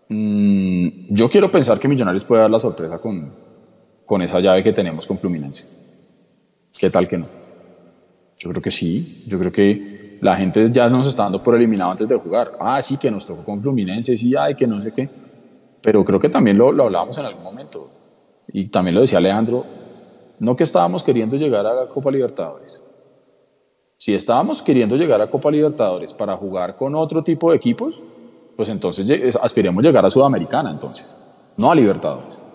Speaker 9: Mm, yo quiero pensar que Millonarios puede dar la sorpresa con, con esa llave que tenemos con Fluminense. ¿Qué tal que no? Yo creo que sí, yo creo que la gente ya nos está dando por eliminado antes de jugar. Ah, sí, que nos tocó con Fluminense, sí, ay, que no sé qué. Pero creo que también lo, lo hablábamos en algún momento. Y también lo decía Alejandro, no que estábamos queriendo llegar a la Copa Libertadores. Si estábamos queriendo llegar a Copa Libertadores para jugar con otro tipo de equipos, pues entonces aspiremos llegar a Sudamericana, entonces, no a Libertadores.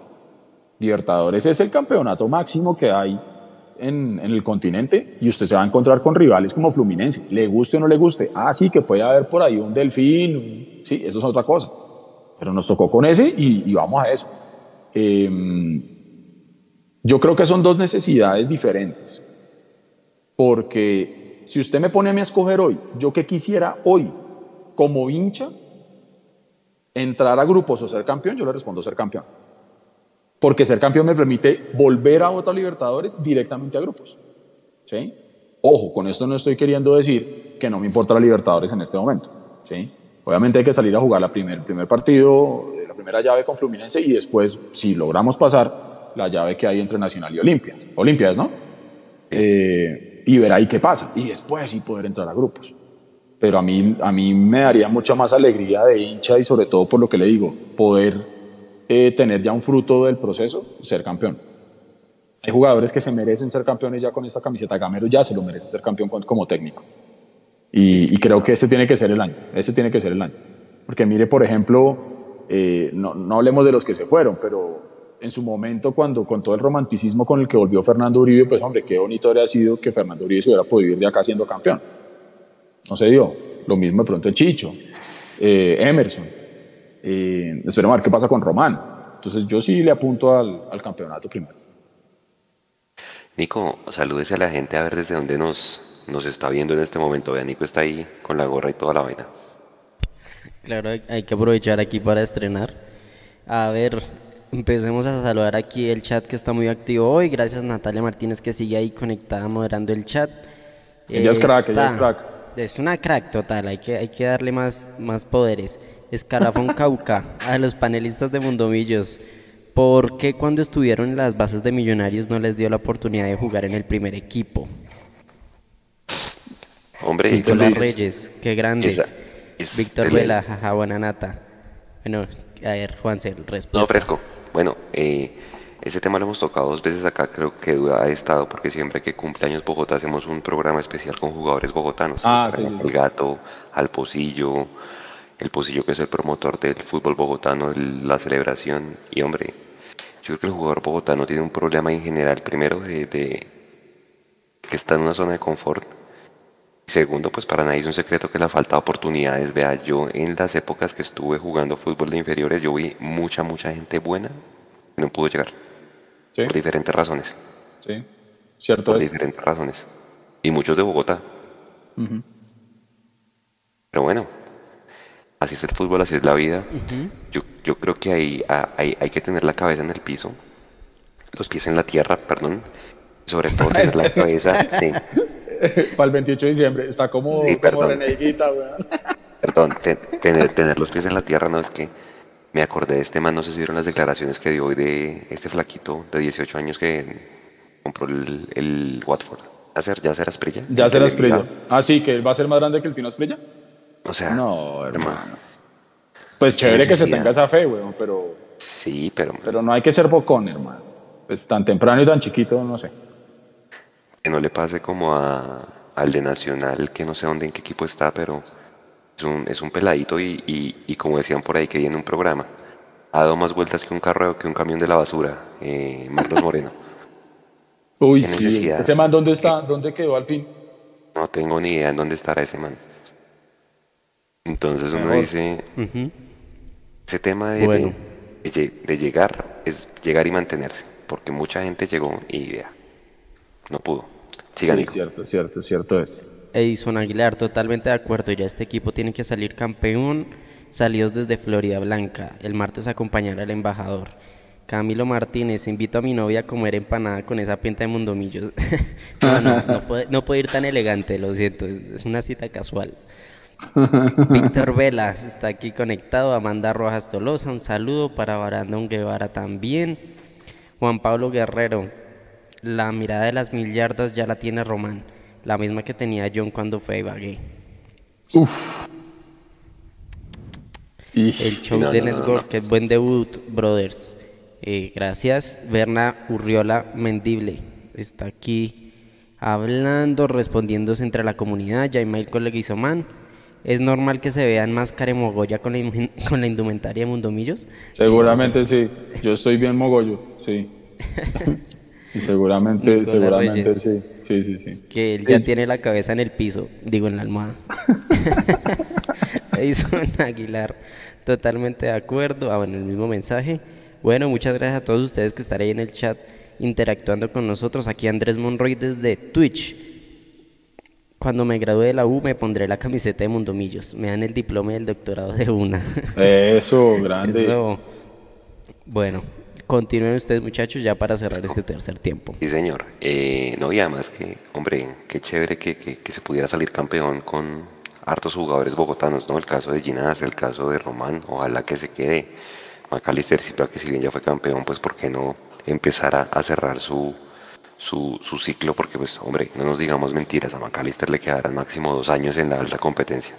Speaker 9: Libertadores es el campeonato máximo que hay en, en el continente y usted se va a encontrar con rivales como Fluminense, le guste o no le guste. Ah, sí, que puede haber por ahí un Delfín, sí, eso es otra cosa. Pero nos tocó con ese y, vamos a eso. Em, yo creo que son dos necesidades diferentes. Porque si usted me pone a mí a escoger hoy, yo que quisiera hoy, como hincha, entrar a grupos o ser campeón, yo le respondo ser campeón. Porque ser campeón me permite volver a otra Libertadores directamente a grupos. ¿sí? Ojo, con esto no estoy queriendo decir que no me importa la Libertadores en este momento. ¿sí? Obviamente hay que salir a jugar la primer, el primer partido, eh, la primera llave con Fluminense y después, si logramos pasar, la llave que hay entre Nacional y Olimpia. Olimpia es, ¿no? Eh, y ver ahí qué pasa. Y después sí poder entrar a grupos. Pero a mí, a mí me daría mucha más alegría de hincha y sobre todo por lo que le digo, poder eh, tener ya un fruto del proceso, ser campeón. Hay jugadores que se merecen ser campeones ya con esta camiseta. Gamero ya se lo merece ser campeón como técnico. Y, y creo que ese tiene que ser el año. Ese tiene que ser el año. Porque mire, por ejemplo, eh, no, no hablemos de los que se fueron, pero en su momento, cuando con todo el romanticismo con el que volvió Fernando Uribe, pues hombre, qué bonito habría sido que Fernando Uribe se hubiera podido ir de acá siendo campeón. No se dio. Lo mismo de pronto el Chicho, eh, Emerson. Eh, esperemos a ver qué pasa con Román. Entonces yo sí le apunto al, al campeonato primero.
Speaker 8: Nico, salúdese a la gente a ver desde dónde nos, nos está viendo en este momento. Vea, Nico está ahí con la gorra y toda la vaina.
Speaker 11: Claro, hay- hay que aprovechar aquí para estrenar. A ver, empecemos a saludar aquí el chat que está muy activo hoy. Gracias Natalia Martínez que sigue ahí conectada moderando el chat.
Speaker 9: Ella es crack, ella es crack.
Speaker 11: Es una crack total, hay que, hay que darle más, más poderes. Escarafón Cauca, a los panelistas de Mundomillos. ¿Por qué cuando estuvieron en las bases de Millonarios no les dio la oportunidad de jugar en el primer equipo?
Speaker 8: Hombre,
Speaker 11: Nicolás Reyes, qué grandes.
Speaker 8: esa- es
Speaker 11: Víctor. Vela, jaja, buena nata. Bueno, a ver, Juanse, respuesta.
Speaker 8: No, fresco. Bueno, eh, ese tema lo hemos tocado dos veces acá, creo que duda ha estado, porque siempre que cumpleaños Bogotá hacemos un programa especial con jugadores bogotanos.
Speaker 9: Ah, sí, sí.
Speaker 8: gato, al pocillo, el pocillo que es el promotor del fútbol bogotano, el- la celebración. Y hombre, yo creo que el jugador bogotano tiene un problema en general, primero de, de que está en una zona de confort. Segundo, pues para nadie es un secreto que la falta de oportunidades. Vea, yo en las épocas que estuve jugando fútbol de inferiores, yo vi mucha, mucha gente buena que no pudo llegar.
Speaker 9: Sí.
Speaker 8: Por diferentes razones.
Speaker 9: Sí, cierto
Speaker 8: Por
Speaker 9: es.
Speaker 8: diferentes razones. y muchos de Bogotá. Pero bueno, así es el fútbol, así es la vida. yo, yo creo que hay, hay, hay que tener la cabeza en el piso, los pies en la tierra, perdón, sobre todo tener la cabeza, sí,
Speaker 9: Para el 28 de diciembre. Está como,
Speaker 8: Sí,
Speaker 9: como Higuita, weón.
Speaker 8: perdón, te- tener, tener los pies en la tierra, no es que me acordé de este man, no sé si vieron las declaraciones que dio hoy de este flaquito de 18 años que compró el, el Watford. ¿Ya será, ya será Asprilla?
Speaker 9: Ya será.
Speaker 8: Liga.
Speaker 9: Ah, sí, que va a ser más grande que el Tino Esprilla.
Speaker 8: O sea,
Speaker 9: No,
Speaker 8: hermano.
Speaker 9: Pues chévere que se tenga esa fe, weón, pero,
Speaker 8: Sí, pero
Speaker 9: pero no hay que ser bocón, hermano. Pues tan temprano y tan chiquito, no sé.
Speaker 8: Que no le pase como a, al de Nacional, que no sé dónde, en qué equipo está, pero es un, es un peladito y, y, y como decían por ahí que viene un programa, ha dado más vueltas que un carro, que un camión de la basura, eh, Marcos Moreno.
Speaker 9: Uy, sí.
Speaker 8: necesidad.
Speaker 9: Ese man, ¿dónde está? ¿Dónde quedó al fin?
Speaker 8: No tengo ni idea en dónde estará ese man. Entonces uno dice, ese tema de,
Speaker 11: Bueno.
Speaker 8: de, de llegar es llegar y mantenerse, porque mucha gente llegó y vea, no pudo. Siga,
Speaker 9: Sí,
Speaker 8: Nico.
Speaker 9: cierto, cierto, cierto es.
Speaker 11: Edison Aguilar, totalmente de acuerdo. Ya este equipo tiene que salir campeón. Salidos desde Florida Blanca. El martes acompañar al embajador. Camilo Martínez, invito a mi novia a comer empanada con esa pinta de mundomillos. no, no, no puede, no puede ir tan elegante, lo siento. Es, es una cita casual. Víctor Velas está aquí conectado. Amanda Rojas Tolosa, un saludo para Barandón Guevara también. Juan Pablo Guerrero, la mirada de las mil yardas ya la tiene Román, la misma que tenía John cuando fue a Ibagué.
Speaker 9: Uf.
Speaker 11: El show
Speaker 8: No,
Speaker 11: de
Speaker 8: no, no,
Speaker 11: Network, qué buen debut, brothers. Eh, gracias, Berna Urriola Mendible. Está aquí hablando, respondiéndose entre la comunidad. Jaimail Coleguizomán. ¿Es normal que se vean más caremogoya con la, con la indumentaria de Mundomillos?
Speaker 9: Seguramente sí. Yo estoy bien mogollo, sí. Seguramente,
Speaker 11: Nicolás
Speaker 9: seguramente
Speaker 11: Reyes.
Speaker 9: sí. Sí, sí, sí.
Speaker 11: Que él ya tiene la cabeza en el piso, digo en la almohada. Edison Aguilar, totalmente de acuerdo. Ah, bueno, el mismo mensaje. Bueno, muchas gracias a todos ustedes que están ahí en el chat interactuando con nosotros. Aquí Andrés Monroy desde Twitch. Cuando me gradúe de la U me pondré la camiseta de Mundomillos. Me dan el diploma del doctorado de una.
Speaker 9: Eso, grande.
Speaker 11: Eso. Bueno, continúen ustedes muchachos ya para cerrar este tercer tiempo.
Speaker 8: Sí, señor. Eh, no, y además que, hombre, qué chévere que, que- que se pudiera salir campeón con hartos jugadores bogotanos, ¿no? El caso de Ginás, el caso de Román, ojalá que se quede. Macalister Silva, que si bien ya fue campeón, pues ¿por qué no empezar a, a cerrar su, su, su ciclo? Porque, pues, hombre, no nos digamos mentiras, a Macalister le quedarán máximo dos años en la alta competencia.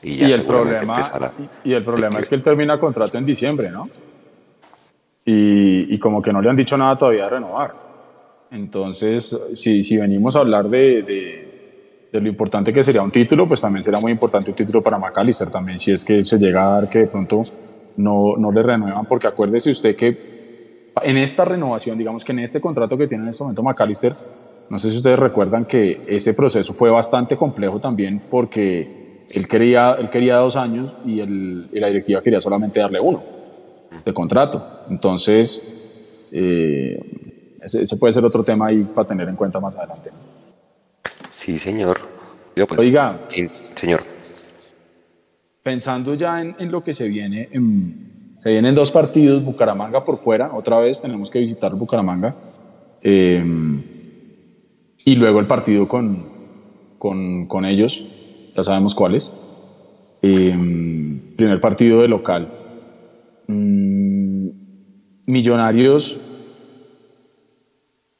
Speaker 8: Y,
Speaker 9: Y
Speaker 8: ya
Speaker 9: el
Speaker 8: seguramente
Speaker 9: problema,
Speaker 8: empezará.
Speaker 9: y el problema es que él termina contrato en diciembre, ¿no? Y, y como que no le han dicho nada todavía de renovar. Entonces, si, si venimos a hablar de, de, de lo importante que sería un título, pues también será muy importante un título para McAllister también, si es que se llega a dar que de pronto no, no le renuevan, porque acuérdese usted que en esta renovación, digamos que en este contrato que tiene en este momento McAllister, no sé si ustedes recuerdan que ese proceso fue bastante complejo también porque él quería, él quería dos años y, el, y la directiva quería solamente darle uno de contrato. Entonces, eh, ese, ese puede ser otro tema ahí para tener en cuenta más adelante.
Speaker 8: Sí, señor. Oiga, pues,
Speaker 9: Oiga.
Speaker 8: sí, señor.
Speaker 9: Pensando ya en, en lo que se viene, en- se vienen dos partidos, Bucaramanga por fuera, otra vez tenemos que visitar Bucaramanga, eh, y luego el partido con, con, con ellos, ya sabemos cuáles. Eh, primer partido de local. Mm, millonarios,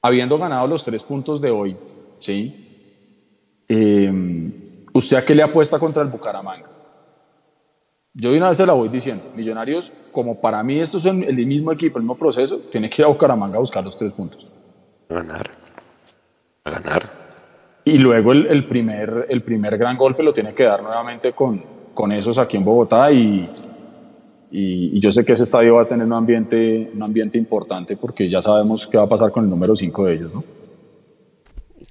Speaker 9: habiendo ganado los tres puntos de hoy, ¿sí? Eh, ¿Usted a qué le apuesta contra el Bucaramanga? Yo de una vez se la voy diciendo. Millonarios, como para mí estos son el mismo equipo, el mismo proceso, tiene que ir a Bucaramanga a buscar los tres puntos.
Speaker 8: A ganar. A ganar.
Speaker 9: Y luego el, el primer, el primer gran golpe lo tiene que dar nuevamente con, con esos aquí en Bogotá y, y, y yo sé que ese estadio va a tener un ambiente, un ambiente importante porque ya sabemos qué va a pasar con el número 5 de ellos, ¿no?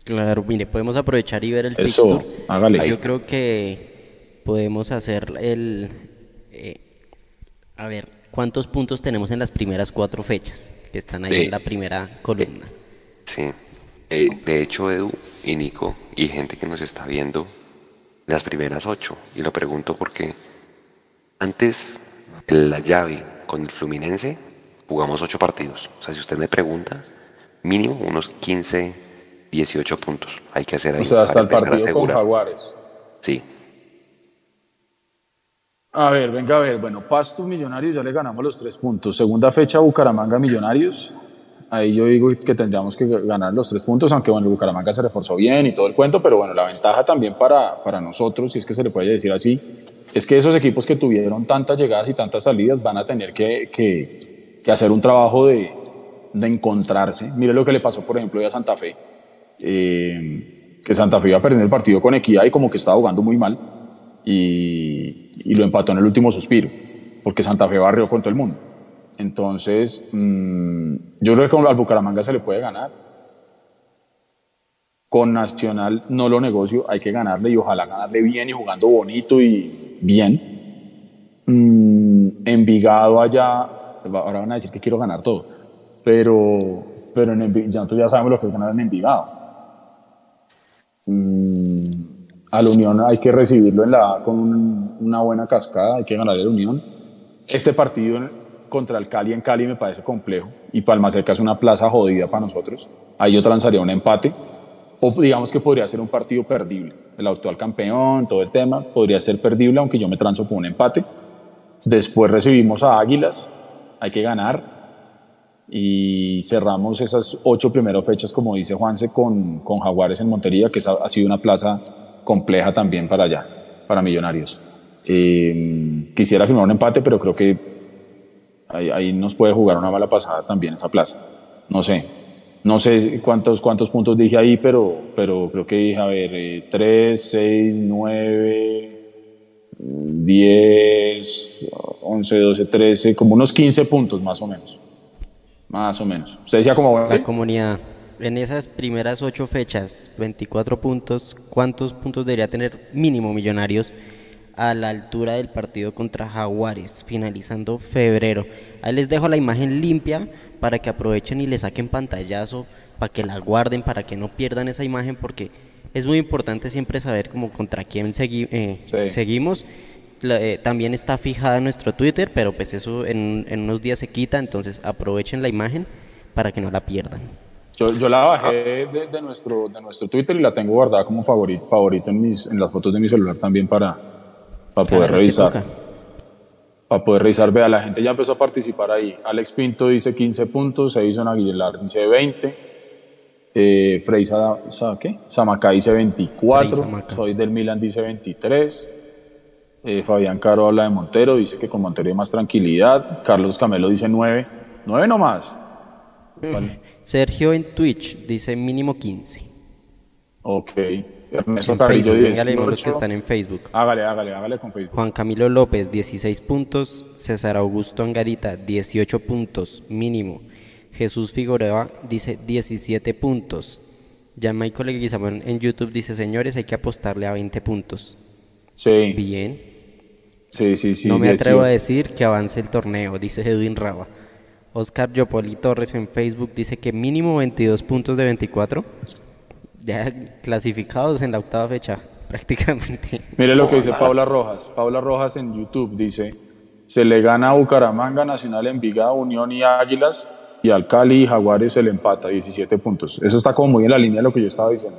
Speaker 11: Claro, mire, podemos aprovechar y ver el
Speaker 9: Eso,
Speaker 11: fixture.
Speaker 9: hágale.
Speaker 11: Yo creo que podemos hacer el... eh, a ver, ¿cuántos puntos tenemos en las primeras cuatro fechas? Que están ahí en la primera columna.
Speaker 8: Sí. Eh, de hecho, Edu y Nico y gente que nos está viendo, las primeras ocho. Y lo pregunto porque antes la llave con el Fluminense jugamos ocho partidos. O sea, si usted me pregunta, mínimo unos 15, 18 puntos hay que hacer ahí.
Speaker 9: O sea, hasta el partido con. Jaguares.
Speaker 8: Sí.
Speaker 9: A ver, venga a ver. Bueno, Pasto Millonarios ya le ganamos los tres puntos. Segunda fecha, Bucaramanga Millonarios. Ahí yo digo que tendríamos que ganar los tres puntos, aunque bueno, Bucaramanga se reforzó bien y todo el cuento, pero bueno, la ventaja también para, para nosotros, si es que se le puede decir así, es que esos equipos que tuvieron tantas llegadas y tantas salidas van a tener que, que, hacer un trabajo de, de encontrarse. Mire lo que le pasó, por ejemplo, a Santa Fe, eh, que Santa Fe iba a perder el partido con Equidad y como que estaba jugando muy mal y, y lo empató en el último suspiro, porque Santa Fe barrió con todo el mundo. Entonces, mmm, yo creo que al Bucaramanga se le puede ganar. Con Nacional no lo negocio, hay que ganarle y ojalá ganarle bien y jugando bonito y bien. Mm, Envigado allá, ahora van a decir que quiero ganar todo, pero, pero ya, sabemos lo que es ganar en Envigado. Mm, a la Unión hay que recibirlo en la, con un- una buena cascada, hay que ganarle a la Unión. Este partido contra el Cali en Cali me parece complejo y Palma Seca es una plaza jodida para nosotros. Ahí yo transaría un empate o digamos que podría ser un partido perdible. El actual campeón, todo el tema, podría ser perdible aunque yo me transo con un empate. Después recibimos a Águilas, hay que ganar y cerramos esas ocho primeras fechas, como dice Juanse, con, con Jaguares en Montería, que ha sido una plaza compleja también para allá, para Millonarios. Eh, quisiera firmar un empate, pero creo que ahí, ahí nos puede jugar una mala pasada también esa plaza. No sé, no sé cuántos, cuántos puntos dije ahí, pero, pero creo que dije, a ver, 3, 6, 9, 10, 11, 12, 13, como unos 15 puntos más o menos. Más o menos. Usted decía como...
Speaker 11: La comunidad, en esas primeras ocho fechas, 24 puntos, ¿cuántos puntos debería tener mínimo Millonarios a la altura del partido contra Jaguares, finalizando febrero? Ahí les dejo la imagen limpia para que aprovechen y le saquen pantallazo, para que la guarden, para que no pierdan esa imagen, porque es muy importante siempre saber como contra quién segui- eh,
Speaker 9: Sí.
Speaker 11: seguimos. La- eh, también está fijada en nuestro Twitter, pero pues eso en, en unos días se quita, entonces aprovechen la imagen para que no la pierdan.
Speaker 9: Yo, yo la bajé de, de nuestro, de nuestro Twitter y la tengo guardada como favorito, favorito en, mis, en las fotos de mi celular también para, para poder
Speaker 11: Claro,
Speaker 9: revisar. Para poder revisar, vea, la gente ya empezó a participar ahí. Alex Pinto dice 15 puntos, Edison Aguilar dice 20, eh, Frey Sa- Sa- ¿qué? Samacá dice 24,
Speaker 11: Frey Samacá.
Speaker 9: Soy del Milan dice 23, eh, Fabián Caro habla de Montero, dice que con Montero hay más tranquilidad, Carlos Camelo dice 9, 9 nomás. Vale.
Speaker 11: Sergio en Twitch dice mínimo 15.
Speaker 9: Ok. Ernesto Carrillo
Speaker 11: leemos los
Speaker 9: 18.
Speaker 11: que están en Facebook.
Speaker 9: Hágale, hágale, hágale con Facebook.
Speaker 11: Juan Camilo López, 16 puntos. César Augusto Angarita, 18 puntos mínimo. Jesús Figueroa dice 17 puntos. Ya Michael Leguizamón en YouTube dice, señores, hay que apostarle a 20 puntos.
Speaker 9: Sí,
Speaker 11: Bien.
Speaker 9: sí, sí, sí.
Speaker 11: no me atrevo a
Speaker 9: 18.
Speaker 11: decir que avance el torneo, dice Edwin Raba. Oscar Yopoli Torres en Facebook dice que mínimo 22 puntos de 24. Ya clasificados en la octava fecha, prácticamente.
Speaker 9: Mire lo que dice Paula Rojas. Paula Rojas en YouTube dice, se le gana a Bucaramanga, Nacional, Envigado, Unión y Águilas, y al Cali y Jaguares se le empata, 17 puntos. Eso está como muy en la línea de lo que yo estaba diciendo.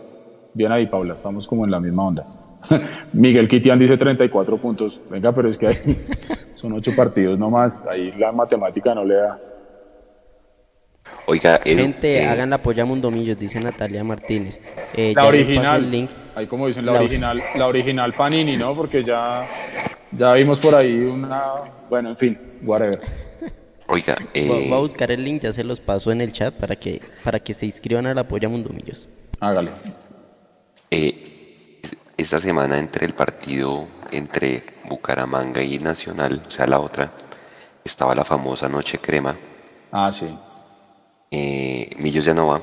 Speaker 9: Bien ahí, Paula, estamos como en la misma onda. Miguel Kitian dice 34 puntos. Venga, pero es que son ocho partidos nomás. Ahí la matemática no le da.
Speaker 8: Oiga, Edu,
Speaker 11: Gente,
Speaker 8: eh,
Speaker 11: hagan la polla Mundomillos, dice Natalia Martínez. Eh,
Speaker 9: La original.
Speaker 11: el link.
Speaker 9: Ahí como dicen, la,
Speaker 11: La-
Speaker 9: original, la original Panini, ¿no? Porque ya, ya vimos por ahí una... Bueno, en fin, whatever.
Speaker 8: oiga, eh,
Speaker 11: Voy voy a buscar el link, ya se los paso en el chat para que, para que se inscriban a la polla Mundomillos.
Speaker 9: Hágale.
Speaker 8: eh, es- esta semana entre el partido entre Bucaramanga y Nacional, o sea, la otra, estaba la famosa Noche Crema.
Speaker 9: Ah, sí.
Speaker 8: Eh, Millos ya no va,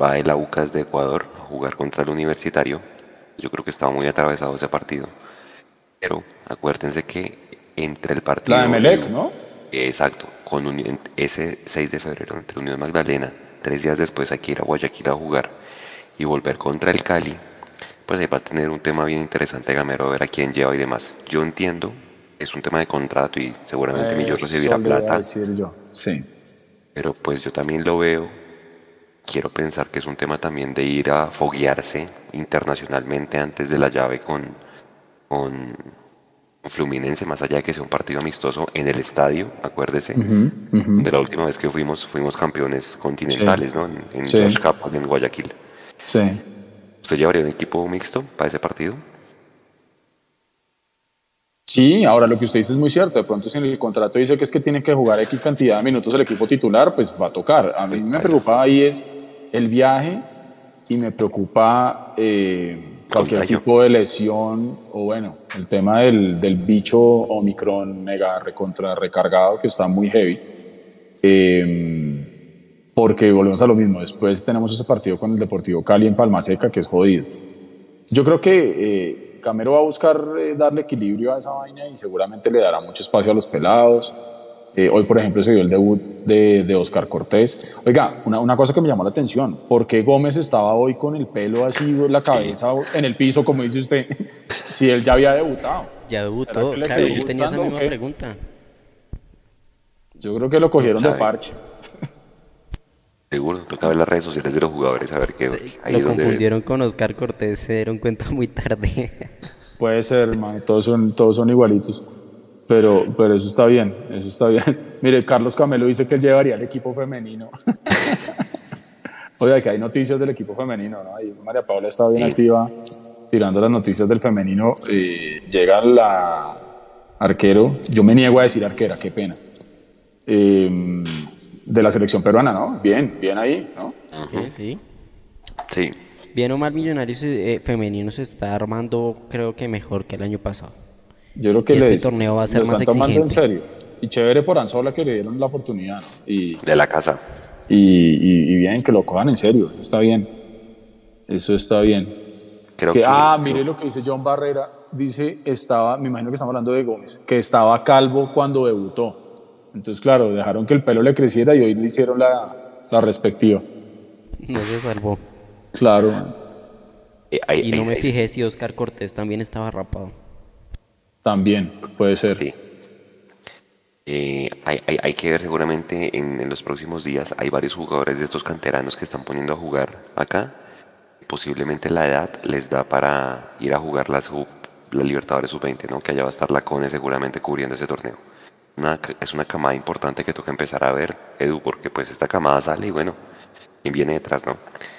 Speaker 8: va el Aucas de Ecuador a jugar contra el Universitario. Yo creo que estaba muy atravesado ese partido. Pero acuérdense que entre el partido...
Speaker 9: La de Melec, ¿no?
Speaker 8: Exacto, con Uni- ese 6 de febrero entre Unión Magdalena, tres días después hay que ir a Guayaquil a jugar y volver contra el Cali, pues ahí va a tener un tema bien interesante Gamero, a ver a quién lleva y demás. Yo entiendo, es un tema de contrato y seguramente Millos recibirá plata,
Speaker 9: decir yo. Sí.
Speaker 8: Pero pues yo también lo veo. Quiero pensar que es un tema también de ir a foguearse internacionalmente antes de la llave con, con Fluminense, más allá de que sea un partido amistoso en el estadio, acuérdese. De la última vez que fuimos, fuimos campeones continentales,
Speaker 9: Sí.
Speaker 8: ¿no? En, en
Speaker 9: Sí.
Speaker 8: En Guayaquil.
Speaker 9: Sí.
Speaker 8: ¿Usted llevaría un equipo mixto para ese partido?
Speaker 9: Sí, ahora lo que usted dice es muy cierto. De pronto, si en el contrato dice que es que tiene que jugar X cantidad de minutos el equipo titular, pues va a tocar. A mí me preocupa ahí es el viaje y me preocupa eh, cualquier tipo de lesión o, bueno, el tema del, del bicho Omicron mega recontra recargado que está muy heavy. Eh, porque volvemos a lo mismo. Después tenemos ese partido con el Deportivo Cali en Palma Seca que es jodido. Yo creo que eh, Camero va a buscar eh, darle equilibrio a esa vaina y seguramente le dará mucho espacio a los pelados. Eh, hoy, por ejemplo, se vio el debut de, de Oscar Cortés. Oiga, una, una cosa que me llamó la atención, ¿por qué Gómez estaba hoy con el pelo así, la cabeza en el piso, como dice usted, si él ya había debutado?
Speaker 11: Ya
Speaker 9: ¿Será
Speaker 11: debutó, claro, yo tenía esa misma pregunta.
Speaker 9: Yo creo que lo cogieron de parche.
Speaker 8: Seguro, toca ver las redes sociales de los jugadores a ver qué. ahí
Speaker 11: Lo
Speaker 8: es donde
Speaker 11: confundieron con Oscar Cortés, se dieron cuenta muy tarde.
Speaker 9: Puede ser, hermano, todos son, todos son igualitos. Pero, pero eso está bien, eso está bien. Mire, Carlos Camelo dice que él llevaría el equipo femenino. Oiga, que hay noticias del equipo femenino, ¿no? Ahí María Paula está bien
Speaker 8: Sí.
Speaker 9: activa tirando las noticias del femenino. Eh, llega la arquero, yo me niego a decir arquera, qué pena. Eh, de la selección peruana, ¿no? Bien, bien ahí, ¿no?
Speaker 11: Sí, sí.
Speaker 8: Sí,
Speaker 11: Bien o mal Millonarios eh, femenino se está armando creo que mejor que el año pasado.
Speaker 9: Yo creo que
Speaker 11: Y este
Speaker 9: les-
Speaker 11: torneo va a ser
Speaker 9: lo
Speaker 11: más
Speaker 9: están tomando en
Speaker 11: exigente.
Speaker 9: serio. Y chévere por Anzola que le dieron la oportunidad, ¿no? Y,
Speaker 8: de la casa.
Speaker 9: y, y- y bien, que lo cojan en serio, está bien. Eso está bien.
Speaker 8: Creo
Speaker 9: Que-
Speaker 8: que,
Speaker 9: ah, mire lo que dice John Barrera. Dice, estaba, me imagino que estamos hablando de Gómez, que estaba calvo cuando debutó. Entonces, claro, dejaron que el pelo le creciera y hoy le hicieron la, la respectiva.
Speaker 11: No se salvó.
Speaker 9: Claro.
Speaker 8: eh, ahí-
Speaker 11: Y no
Speaker 8: ahí-
Speaker 11: me
Speaker 8: ahí-
Speaker 11: fijé si Oscar Cortés también estaba rapado.
Speaker 9: También puede ser.
Speaker 8: Sí. Eh, hay, hay- hay que ver seguramente en, en los próximos días. Hay varios jugadores de estos canteranos que están poniendo a jugar acá. Posiblemente la edad les da para ir a jugar la, sub, la Libertadores Sub-20, ¿no? Que allá va a estar la CONE seguramente cubriendo ese torneo. Una, es una camada importante que toca empezar a ver, Edu, porque pues esta camada sale y bueno, ¿quién viene detrás, no?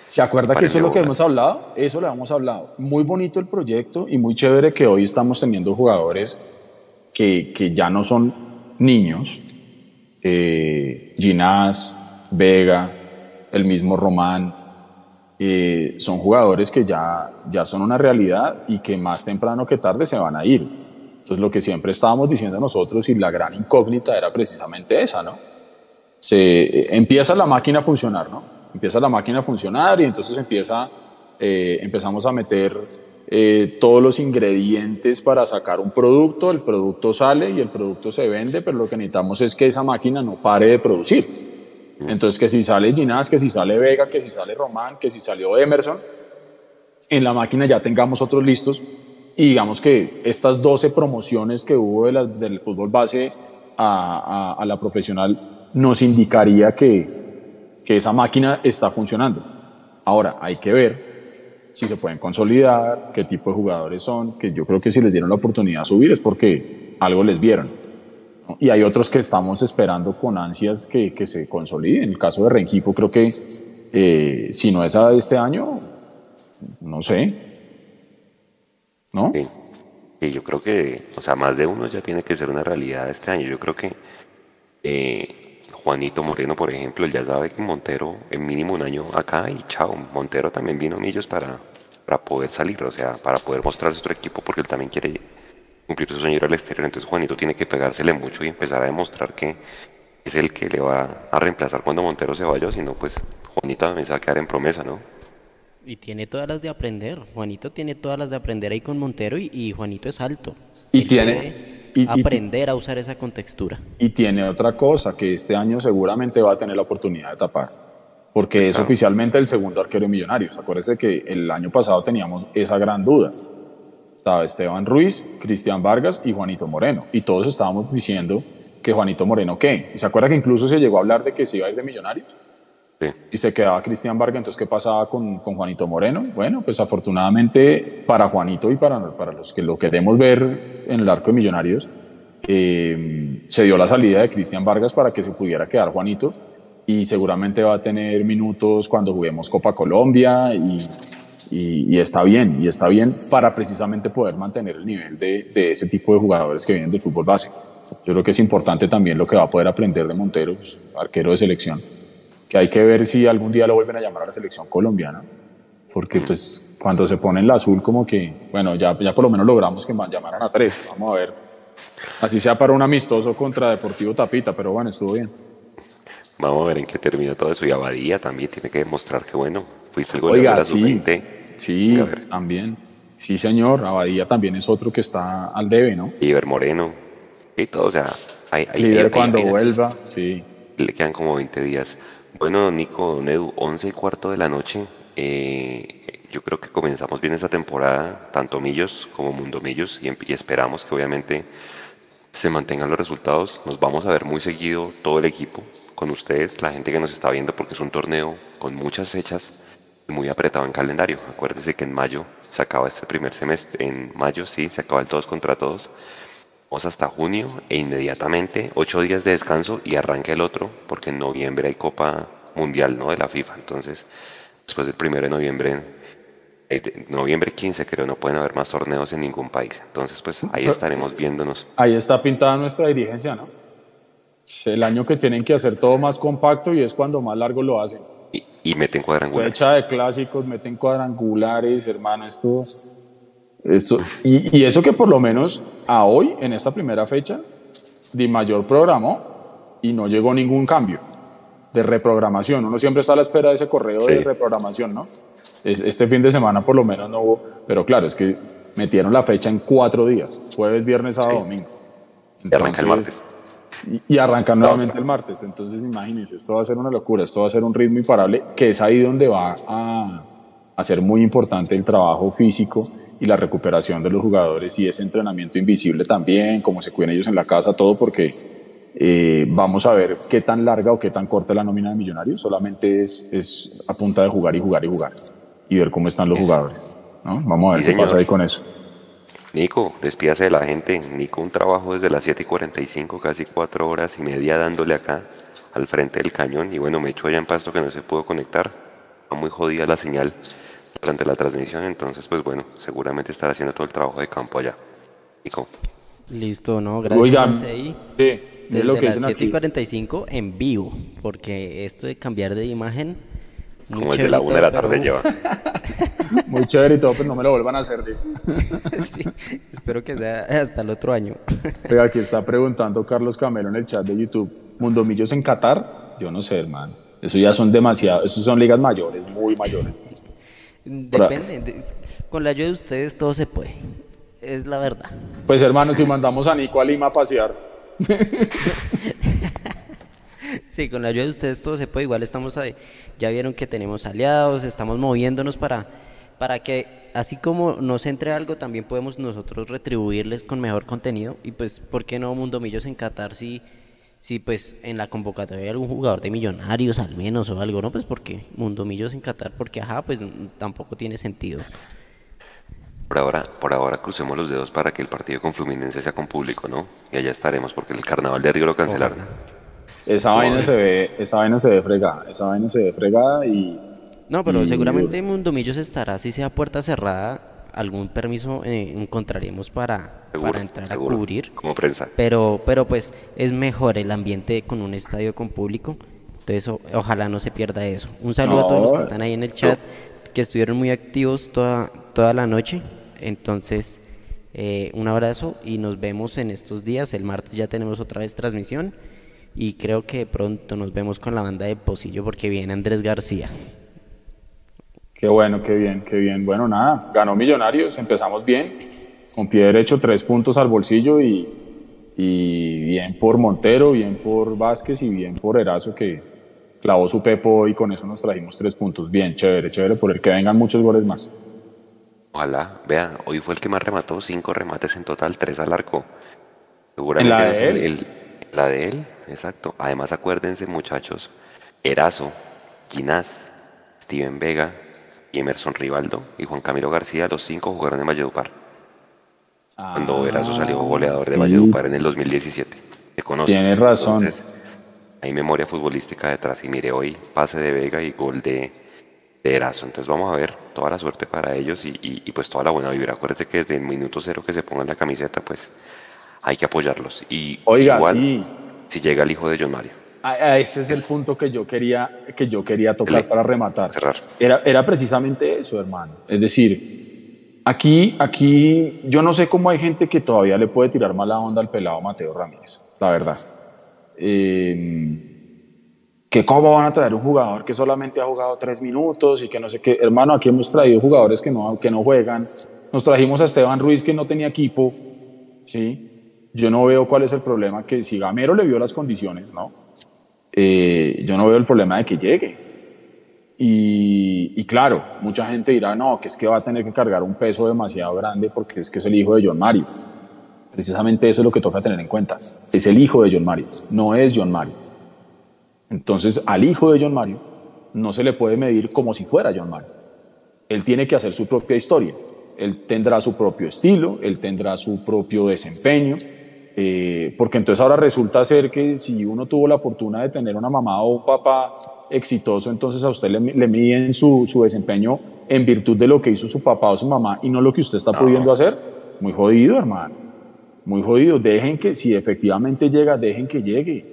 Speaker 9: ¿Se acuerda que eso es lo que hemos hablado? Eso lo hemos hablado. Muy bonito el proyecto y muy chévere que hoy estamos teniendo jugadores que, que ya no son niños. Eh, Ginás, Vega, el mismo Román. eh, son jugadores que ya, ya son una realidad y que más temprano que tarde se van a ir. Entonces lo que siempre estábamos diciendo nosotros y la gran incógnita era precisamente esa, ¿no? se eh, empieza la máquina a funcionar, ¿no? Empieza la máquina a funcionar y entonces empieza, eh, empezamos a meter eh, todos los ingredientes para sacar un producto, el producto sale y el producto se vende, pero lo que necesitamos es que esa máquina no pare de producir. Entonces, que si sale Ginás, que si sale Vega, que si sale Román, que si salió Emerson, en la máquina ya tengamos otros listos y digamos que estas 12 promociones que hubo de la- del fútbol base a, a- la profesional nos indicaría que, que esa máquina está funcionando. Ahora, hay que ver si se pueden consolidar, qué tipo de jugadores son, que yo creo que si les dieron la oportunidad de subir es porque algo les vieron. Y hay otros que estamos esperando con ansias que, que se consoliden. En el caso de Rengifo, creo que eh, si no es a este año, no sé. ¿No?
Speaker 8: Y yo creo que, o sea, más de uno ya tiene que ser una realidad este año. Yo creo que eh, Juanito Moreno, por ejemplo, ya sabe que Montero en mínimo un año acá y chao, Montero también vino a Millos para, para poder salir, o sea, para poder mostrarse otro equipo porque él también quiere cumplir su sueño al exterior. Entonces Juanito tiene que pegársele mucho y empezar a demostrar que es el que le va a reemplazar cuando Montero se vaya, si no, pues Juanito también se va a quedar en promesa, ¿no?
Speaker 11: Y tiene todas las de aprender. Juanito tiene todas las de aprender ahí con Montero y, y Juanito es alto.
Speaker 9: Y
Speaker 11: Él
Speaker 9: tiene- y-
Speaker 11: aprender a usar esa contextura.
Speaker 9: Y tiene otra cosa, que este año seguramente va a tener la oportunidad de tapar. porque es oficialmente el segundo arquero de Millonarios. Acuérdese que el año pasado teníamos esa gran duda. Estaba Esteban Ruiz, Cristian Vargas y Juanito Moreno. Y todos estábamos diciendo que Juanito Moreno qué. ¿Y se acuerda que incluso se llegó a hablar de que se iba a ir de Millonarios?
Speaker 8: Sí.
Speaker 9: Y se quedaba Cristian Vargas, entonces ¿qué pasaba con, con, Juanito Moreno? Bueno, pues afortunadamente para Juanito y para, para los que lo queremos ver en el arco de Millonarios, eh, se dio la salida de Cristian Vargas para que se pudiera quedar Juanito y seguramente va a tener minutos cuando juguemos Copa Colombia y, y, y, está bien, y está bien para precisamente poder mantener el nivel de, de, ese tipo de jugadores que vienen del fútbol base. Yo creo que es importante también lo que va a poder aprender de Montero, pues, arquero de selección, que hay que ver si algún día lo vuelven a llamar a la selección colombiana, porque pues cuando se pone en la azul como que, bueno, ya, ya por lo menos logramos que llamaran a tres, vamos a ver, así sea para un amistoso contra Deportivo Tapita, pero bueno, estuvo bien.
Speaker 8: Vamos a ver en qué termina todo eso. Y Abadía también tiene que demostrar que, bueno, fuiste el
Speaker 9: goleador de la sí, sí, también. Sí, señor. Abadía también es otro que está al debe, ¿no?
Speaker 8: Iber Moreno. Y todo, o sea, hay, hay
Speaker 9: Iber cuando hay, vuelva, sí.
Speaker 8: Le quedan como 20 días. Bueno, Nico, Don Edu, 11 y cuarto de la noche. Eh, yo creo que comenzamos bien esta temporada, tanto Millos como Mundo Millos, y, y esperamos que obviamente se mantengan los resultados. Nos vamos a ver muy seguido todo el equipo con ustedes, la gente que nos está viendo, porque es un torneo con muchas fechas y muy apretado en calendario. Acuérdense que en mayo se acaba este primer semestre, en mayo sí, se acaba el todos contra todos. Vamos hasta junio e inmediatamente ocho días de descanso y arranca el otro, porque en noviembre hay Copa Mundial ¿no? de la FIFA. Entonces, después del primero de noviembre, eh, noviembre 15 creo, no pueden haber más torneos en ningún país. Entonces, pues ahí estaremos viéndonos.
Speaker 9: Ahí está pintada nuestra dirigencia, ¿no? el año que tienen que hacer todo más compacto y es cuando más largo lo hacen.
Speaker 8: Y, y meten cuadrangulares.
Speaker 9: Fecha de clásicos, meten cuadrangulares, hermano, esto, esto y, y, eso que por lo menos a hoy, en esta primera fecha, Di Mayor programó y no llegó ningún cambio de reprogramación. Uno siempre está a la espera de ese correo sí. de reprogramación, ¿no? Este fin de semana por lo menos no hubo, pero claro, es que metieron la fecha en cuatro días, jueves, viernes, sábado, sí. domingo.
Speaker 8: Entonces, y arranca el martes
Speaker 9: y, y arrancan nuevamente el martes. Entonces, imagínense, esto va a ser una locura, esto va a ser un ritmo imparable, que es ahí donde va a, a ser muy importante el trabajo físico y la recuperación de los jugadores y ese entrenamiento invisible también, como se cuiden ellos en la casa, todo porque eh, vamos a ver qué tan larga o qué tan corta es la nómina de Millonarios, solamente es, es a punta de jugar y jugar y jugar y ver cómo están los jugadores. ¿no? Vamos a ver sí, qué señor. pasa ahí con eso.
Speaker 8: Nico, despídase de la gente. Nico, un trabajo desde las 7 y 45, casi 4 horas y media dándole acá al frente del cañón. Y bueno, me echó allá en pasto que no se pudo conectar. Está muy jodida la señal durante la transmisión. Entonces, pues bueno, seguramente estará haciendo todo el trabajo de campo allá. Nico.
Speaker 11: Listo, ¿no? Gracias.
Speaker 9: Oigan,
Speaker 11: sí,
Speaker 9: desde
Speaker 11: lo que las 7 y 45 en vivo. Porque esto de cambiar de imagen.
Speaker 8: Como el de la 1 de la tarde lleva.
Speaker 9: Muy chévere y todo, pues no me lo vuelvan a hacer.
Speaker 11: sí, espero que sea hasta el otro año.
Speaker 9: Oiga, aquí está preguntando Carlos Camelo en el chat de YouTube. ¿Mundomillos en Qatar? Yo no sé, hermano. Eso ya son demasiado, eso son ligas mayores, muy mayores.
Speaker 11: Depende. De, con la ayuda de ustedes todo se puede. Es la verdad.
Speaker 9: Pues hermano, si mandamos a Nico a Lima a pasear.
Speaker 11: Sí, con la ayuda de ustedes todo se puede. Igual estamos ahí. Ya vieron que tenemos aliados, estamos moviéndonos para, para que así como nos entre algo, también podemos nosotros retribuirles con mejor contenido. Y pues, ¿por qué no Mundo Millos en Qatar si, si pues en la convocatoria hay algún jugador de millonarios al menos o algo? No, pues porque Mundo Millos en Qatar, porque ajá, pues tampoco tiene sentido.
Speaker 8: Por ahora, por ahora crucemos los dedos para que el partido con Fluminense sea con público, ¿no? Y allá estaremos porque el carnaval de Río lo cancelaron.
Speaker 9: Esa vaina se ve, esa vaina se ve fregada, esa vaina se ve fregada y...
Speaker 11: No, pero
Speaker 9: y...
Speaker 11: seguramente Mundomillos estará, si sea puerta cerrada, algún permiso eh, encontraremos para,
Speaker 8: Seguro,
Speaker 11: para entrar
Speaker 8: seguro,
Speaker 11: a cubrir.
Speaker 8: Como prensa.
Speaker 11: Pero, pero pues es mejor el ambiente con un estadio con público. Entonces o- ojalá no se pierda eso. Un saludo a todos los que están ahí en el chat, que estuvieron muy activos toda, toda la noche. Entonces, eh, un abrazo y nos vemos en estos días. El martes ya tenemos otra vez transmisión. Y creo que pronto nos vemos con la banda de Pocillo porque viene Andrés García.
Speaker 9: Qué bueno, qué bien, qué bien. Bueno, nada, ganó Millonarios, empezamos bien, con pie derecho, tres puntos al bolsillo y, y bien por Montero, bien por Vázquez y bien por Erazo que, clavó su pepo y con eso nos trajimos tres puntos. Bien, chévere, chévere, por el que vengan muchos goles más.
Speaker 8: Ojalá, vean, hoy fue el que más remató, cinco remates en total, tres al arco. Seguramente
Speaker 9: ¿En la de
Speaker 8: el-
Speaker 9: él?
Speaker 8: el- la de él, exacto. Además, acuérdense, muchachos, Erazo, Ginás, Steven Vega y Emerson Rivaldo y Juan Camilo García, los cinco jugaron en Valledupar. Cuando Erazo salió goleador de. Valledupar en el 2017. Se conoce.
Speaker 9: Tienes razón.
Speaker 8: Entonces, hay memoria futbolística detrás. Y mire, hoy pase de Vega y gol de, de Erazo. Entonces vamos a ver toda la suerte para ellos y, y- y, pues toda la buena vibra. Acuérdense que desde el minuto cero que se pongan la camiseta, pues hay que apoyarlos. Y
Speaker 9: Oiga,
Speaker 8: igual,
Speaker 9: sí.
Speaker 8: si llega el hijo de John Mario.
Speaker 9: A- ese es el punto que yo quería, que yo quería tocar para rematar. Era, era precisamente eso, hermano. Es decir, aquí, aquí yo no sé cómo hay gente que todavía le puede tirar mala onda al pelado Mateo Ramírez, la verdad. Eh, que cómo van a traer un jugador que solamente ha jugado tres minutos y que no sé qué. Hermano, aquí hemos traído jugadores que no, que no juegan. Nos trajimos a Esteban Ruiz que no tenía equipo, ¿sí? Yo no veo cuál es el problema, que si Gamero le vio las condiciones, ¿no? Eh, yo no veo el problema de que llegue. Y, y claro, mucha gente dirá, no, que es que va a tener que cargar un peso demasiado grande porque es que es el hijo de John Mario. Precisamente eso es lo que toca tener en cuenta. Es el hijo de John Mario, no es John Mario. Entonces, al hijo de John Mario no se le puede medir como si fuera John Mario. Él tiene que hacer su propia historia. Él tendrá su propio estilo, él tendrá su propio desempeño, eh, porque entonces ahora resulta ser que si uno tuvo la fortuna de tener una mamá o un papá exitoso, entonces a usted le, le miden su, su desempeño en virtud de lo que hizo su papá o su mamá y no lo que usted está pudiendo hacer. Muy jodido, hermano. Muy jodido. Dejen que, si efectivamente llega, dejen que llegue.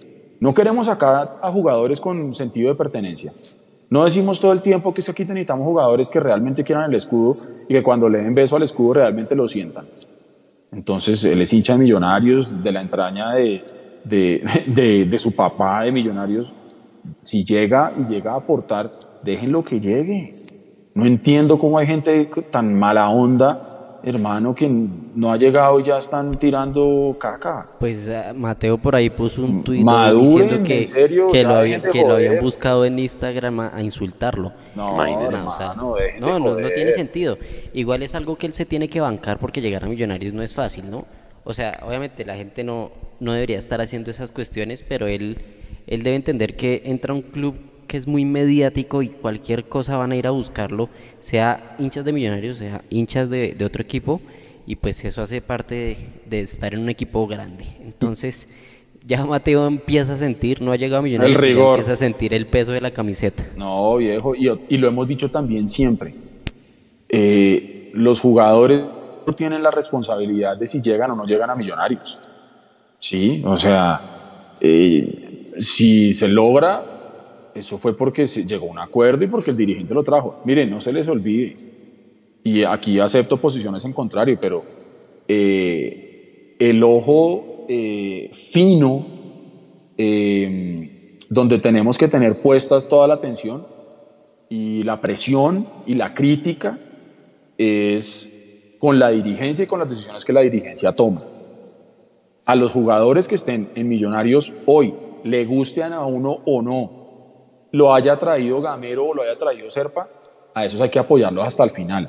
Speaker 9: No queremos acá a jugadores con sentido de pertenencia. No decimos todo el tiempo que aquí necesitamos jugadores que realmente quieran el escudo y que cuando le den beso al escudo realmente lo sientan. Entonces, él es hincha de Millonarios, de la entraña de, de, de- su papá de Millonarios. Si llega y llega a aportar, déjenlo que llegue. No entiendo cómo hay gente tan mala onda, hermano, que no ha llegado y ya están tirando caca.
Speaker 11: Pues ah, Mateo por ahí puso un tuit diciendo que,
Speaker 9: serio,
Speaker 11: que, lo, habían, que lo habían buscado en Instagram a, a insultarlo.
Speaker 9: No.
Speaker 11: No, o sea, no, no, no tiene sentido. Igual es algo que él se tiene que bancar porque llegar a Millonarios no es fácil, ¿no? O sea, obviamente la gente no, no debería estar haciendo esas cuestiones, pero él, él debe entender que entra a un club que es muy mediático y cualquier cosa van a ir a buscarlo, sea hinchas de Millonarios, sea hinchas de, de otro equipo, y pues eso hace parte de, de estar en un equipo grande. Entonces, ya Mateo empieza a sentir, no ha llegado a Millonarios,
Speaker 9: rigor.
Speaker 11: empieza a sentir el peso de la camiseta.
Speaker 9: No, viejo, y, y lo hemos dicho también siempre. Eh, los jugadores no tienen la responsabilidad de si llegan o no llegan a millonarios. Sí, o sea, eh, si se logra, eso fue porque llegó a un acuerdo y porque el dirigente lo trajo. Miren, no se les olvide. Y aquí acepto posiciones en contrario, pero eh, el ojo eh, fino, eh, donde tenemos que tener puestas toda la atención y la presión y la crítica es con la dirigencia y con las decisiones que la dirigencia toma. A los jugadores que estén en Millonarios hoy, le gusten a uno o no, lo haya traído Gamero o lo haya traído Serpa, a esos hay que apoyarlos hasta el final.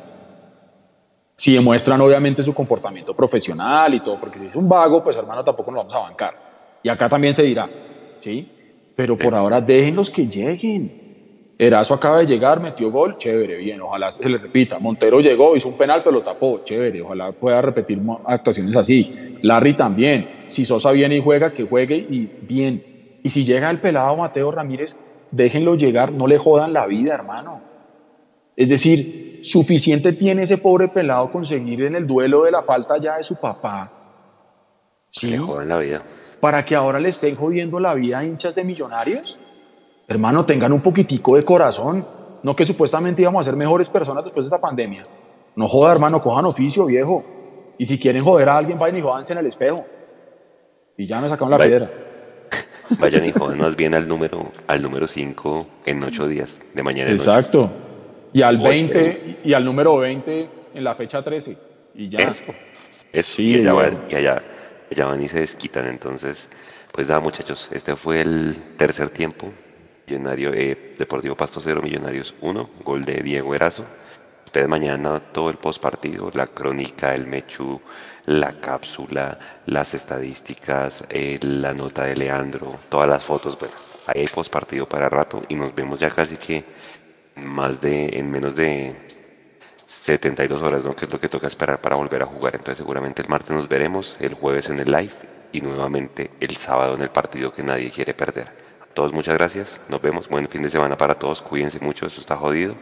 Speaker 9: Si demuestran obviamente su comportamiento profesional y todo, porque si es un vago, pues hermano tampoco nos vamos a bancar. Y acá también se dirá, ¿sí? Pero por ahora déjenlos que lleguen. Erazo acaba de llegar, metió gol, chévere, bien, ojalá se le repita. Montero llegó, hizo un penal, pero lo tapó, chévere, ojalá pueda repetir actuaciones así. Larry también, si Sosa viene y juega, que juegue y bien. Y si llega el pelado Mateo Ramírez, déjenlo llegar, no le jodan la vida, hermano. Es decir, suficiente tiene ese pobre pelado conseguir en el duelo de la falta ya de su papá.
Speaker 8: Se le jodan la vida.
Speaker 9: para que ahora le estén jodiendo la vida a hinchas de millonarios? Hermano, tengan un poquitico de corazón. No que supuestamente íbamos a ser mejores personas después de esta pandemia. No joda, hermano, cojan oficio, viejo. Y si quieren joder a alguien, vayan y jodanse en el espejo. Y ya me sacaron la piedra.
Speaker 8: Vayan y joden más bien al número al número 5 en 8 días, de mañana noche.
Speaker 9: Exacto. Y al
Speaker 8: Oye,
Speaker 9: 20 y al número 20 en la fecha 13. Y ya.
Speaker 8: Eso. Eso,
Speaker 9: Sí,
Speaker 8: y allá van, y allá, allá van y se desquitan. Entonces, pues nada, muchachos, este fue el tercer tiempo. Millonario, eh, Deportivo Pasto 0, Millonarios 1, gol de Diego Erazo. Ustedes mañana todo el post partido, la crónica, el Mechu, la cápsula, las estadísticas, eh, la nota de Leandro, todas las fotos, bueno, ahí hay post partido para rato y nos vemos ya casi que más de, en menos de 72 horas, ¿no? que es lo que toca esperar para volver a jugar. Entonces seguramente el martes nos veremos, el jueves en el live y nuevamente el sábado en el partido que nadie quiere perder. A todos muchas gracias, nos vemos, buen fin de semana para todos, cuídense mucho, eso está jodido.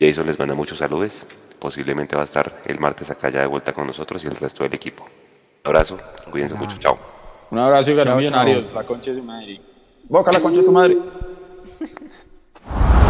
Speaker 8: Jason les manda muchos saludos. Posiblemente va a estar el martes acá ya de vuelta con nosotros y el resto del equipo. Un abrazo, cuídense mucho, chao.
Speaker 9: Un abrazo y
Speaker 10: ganan
Speaker 9: millonarios. La concha de su madre. Boca la concha de tu madre.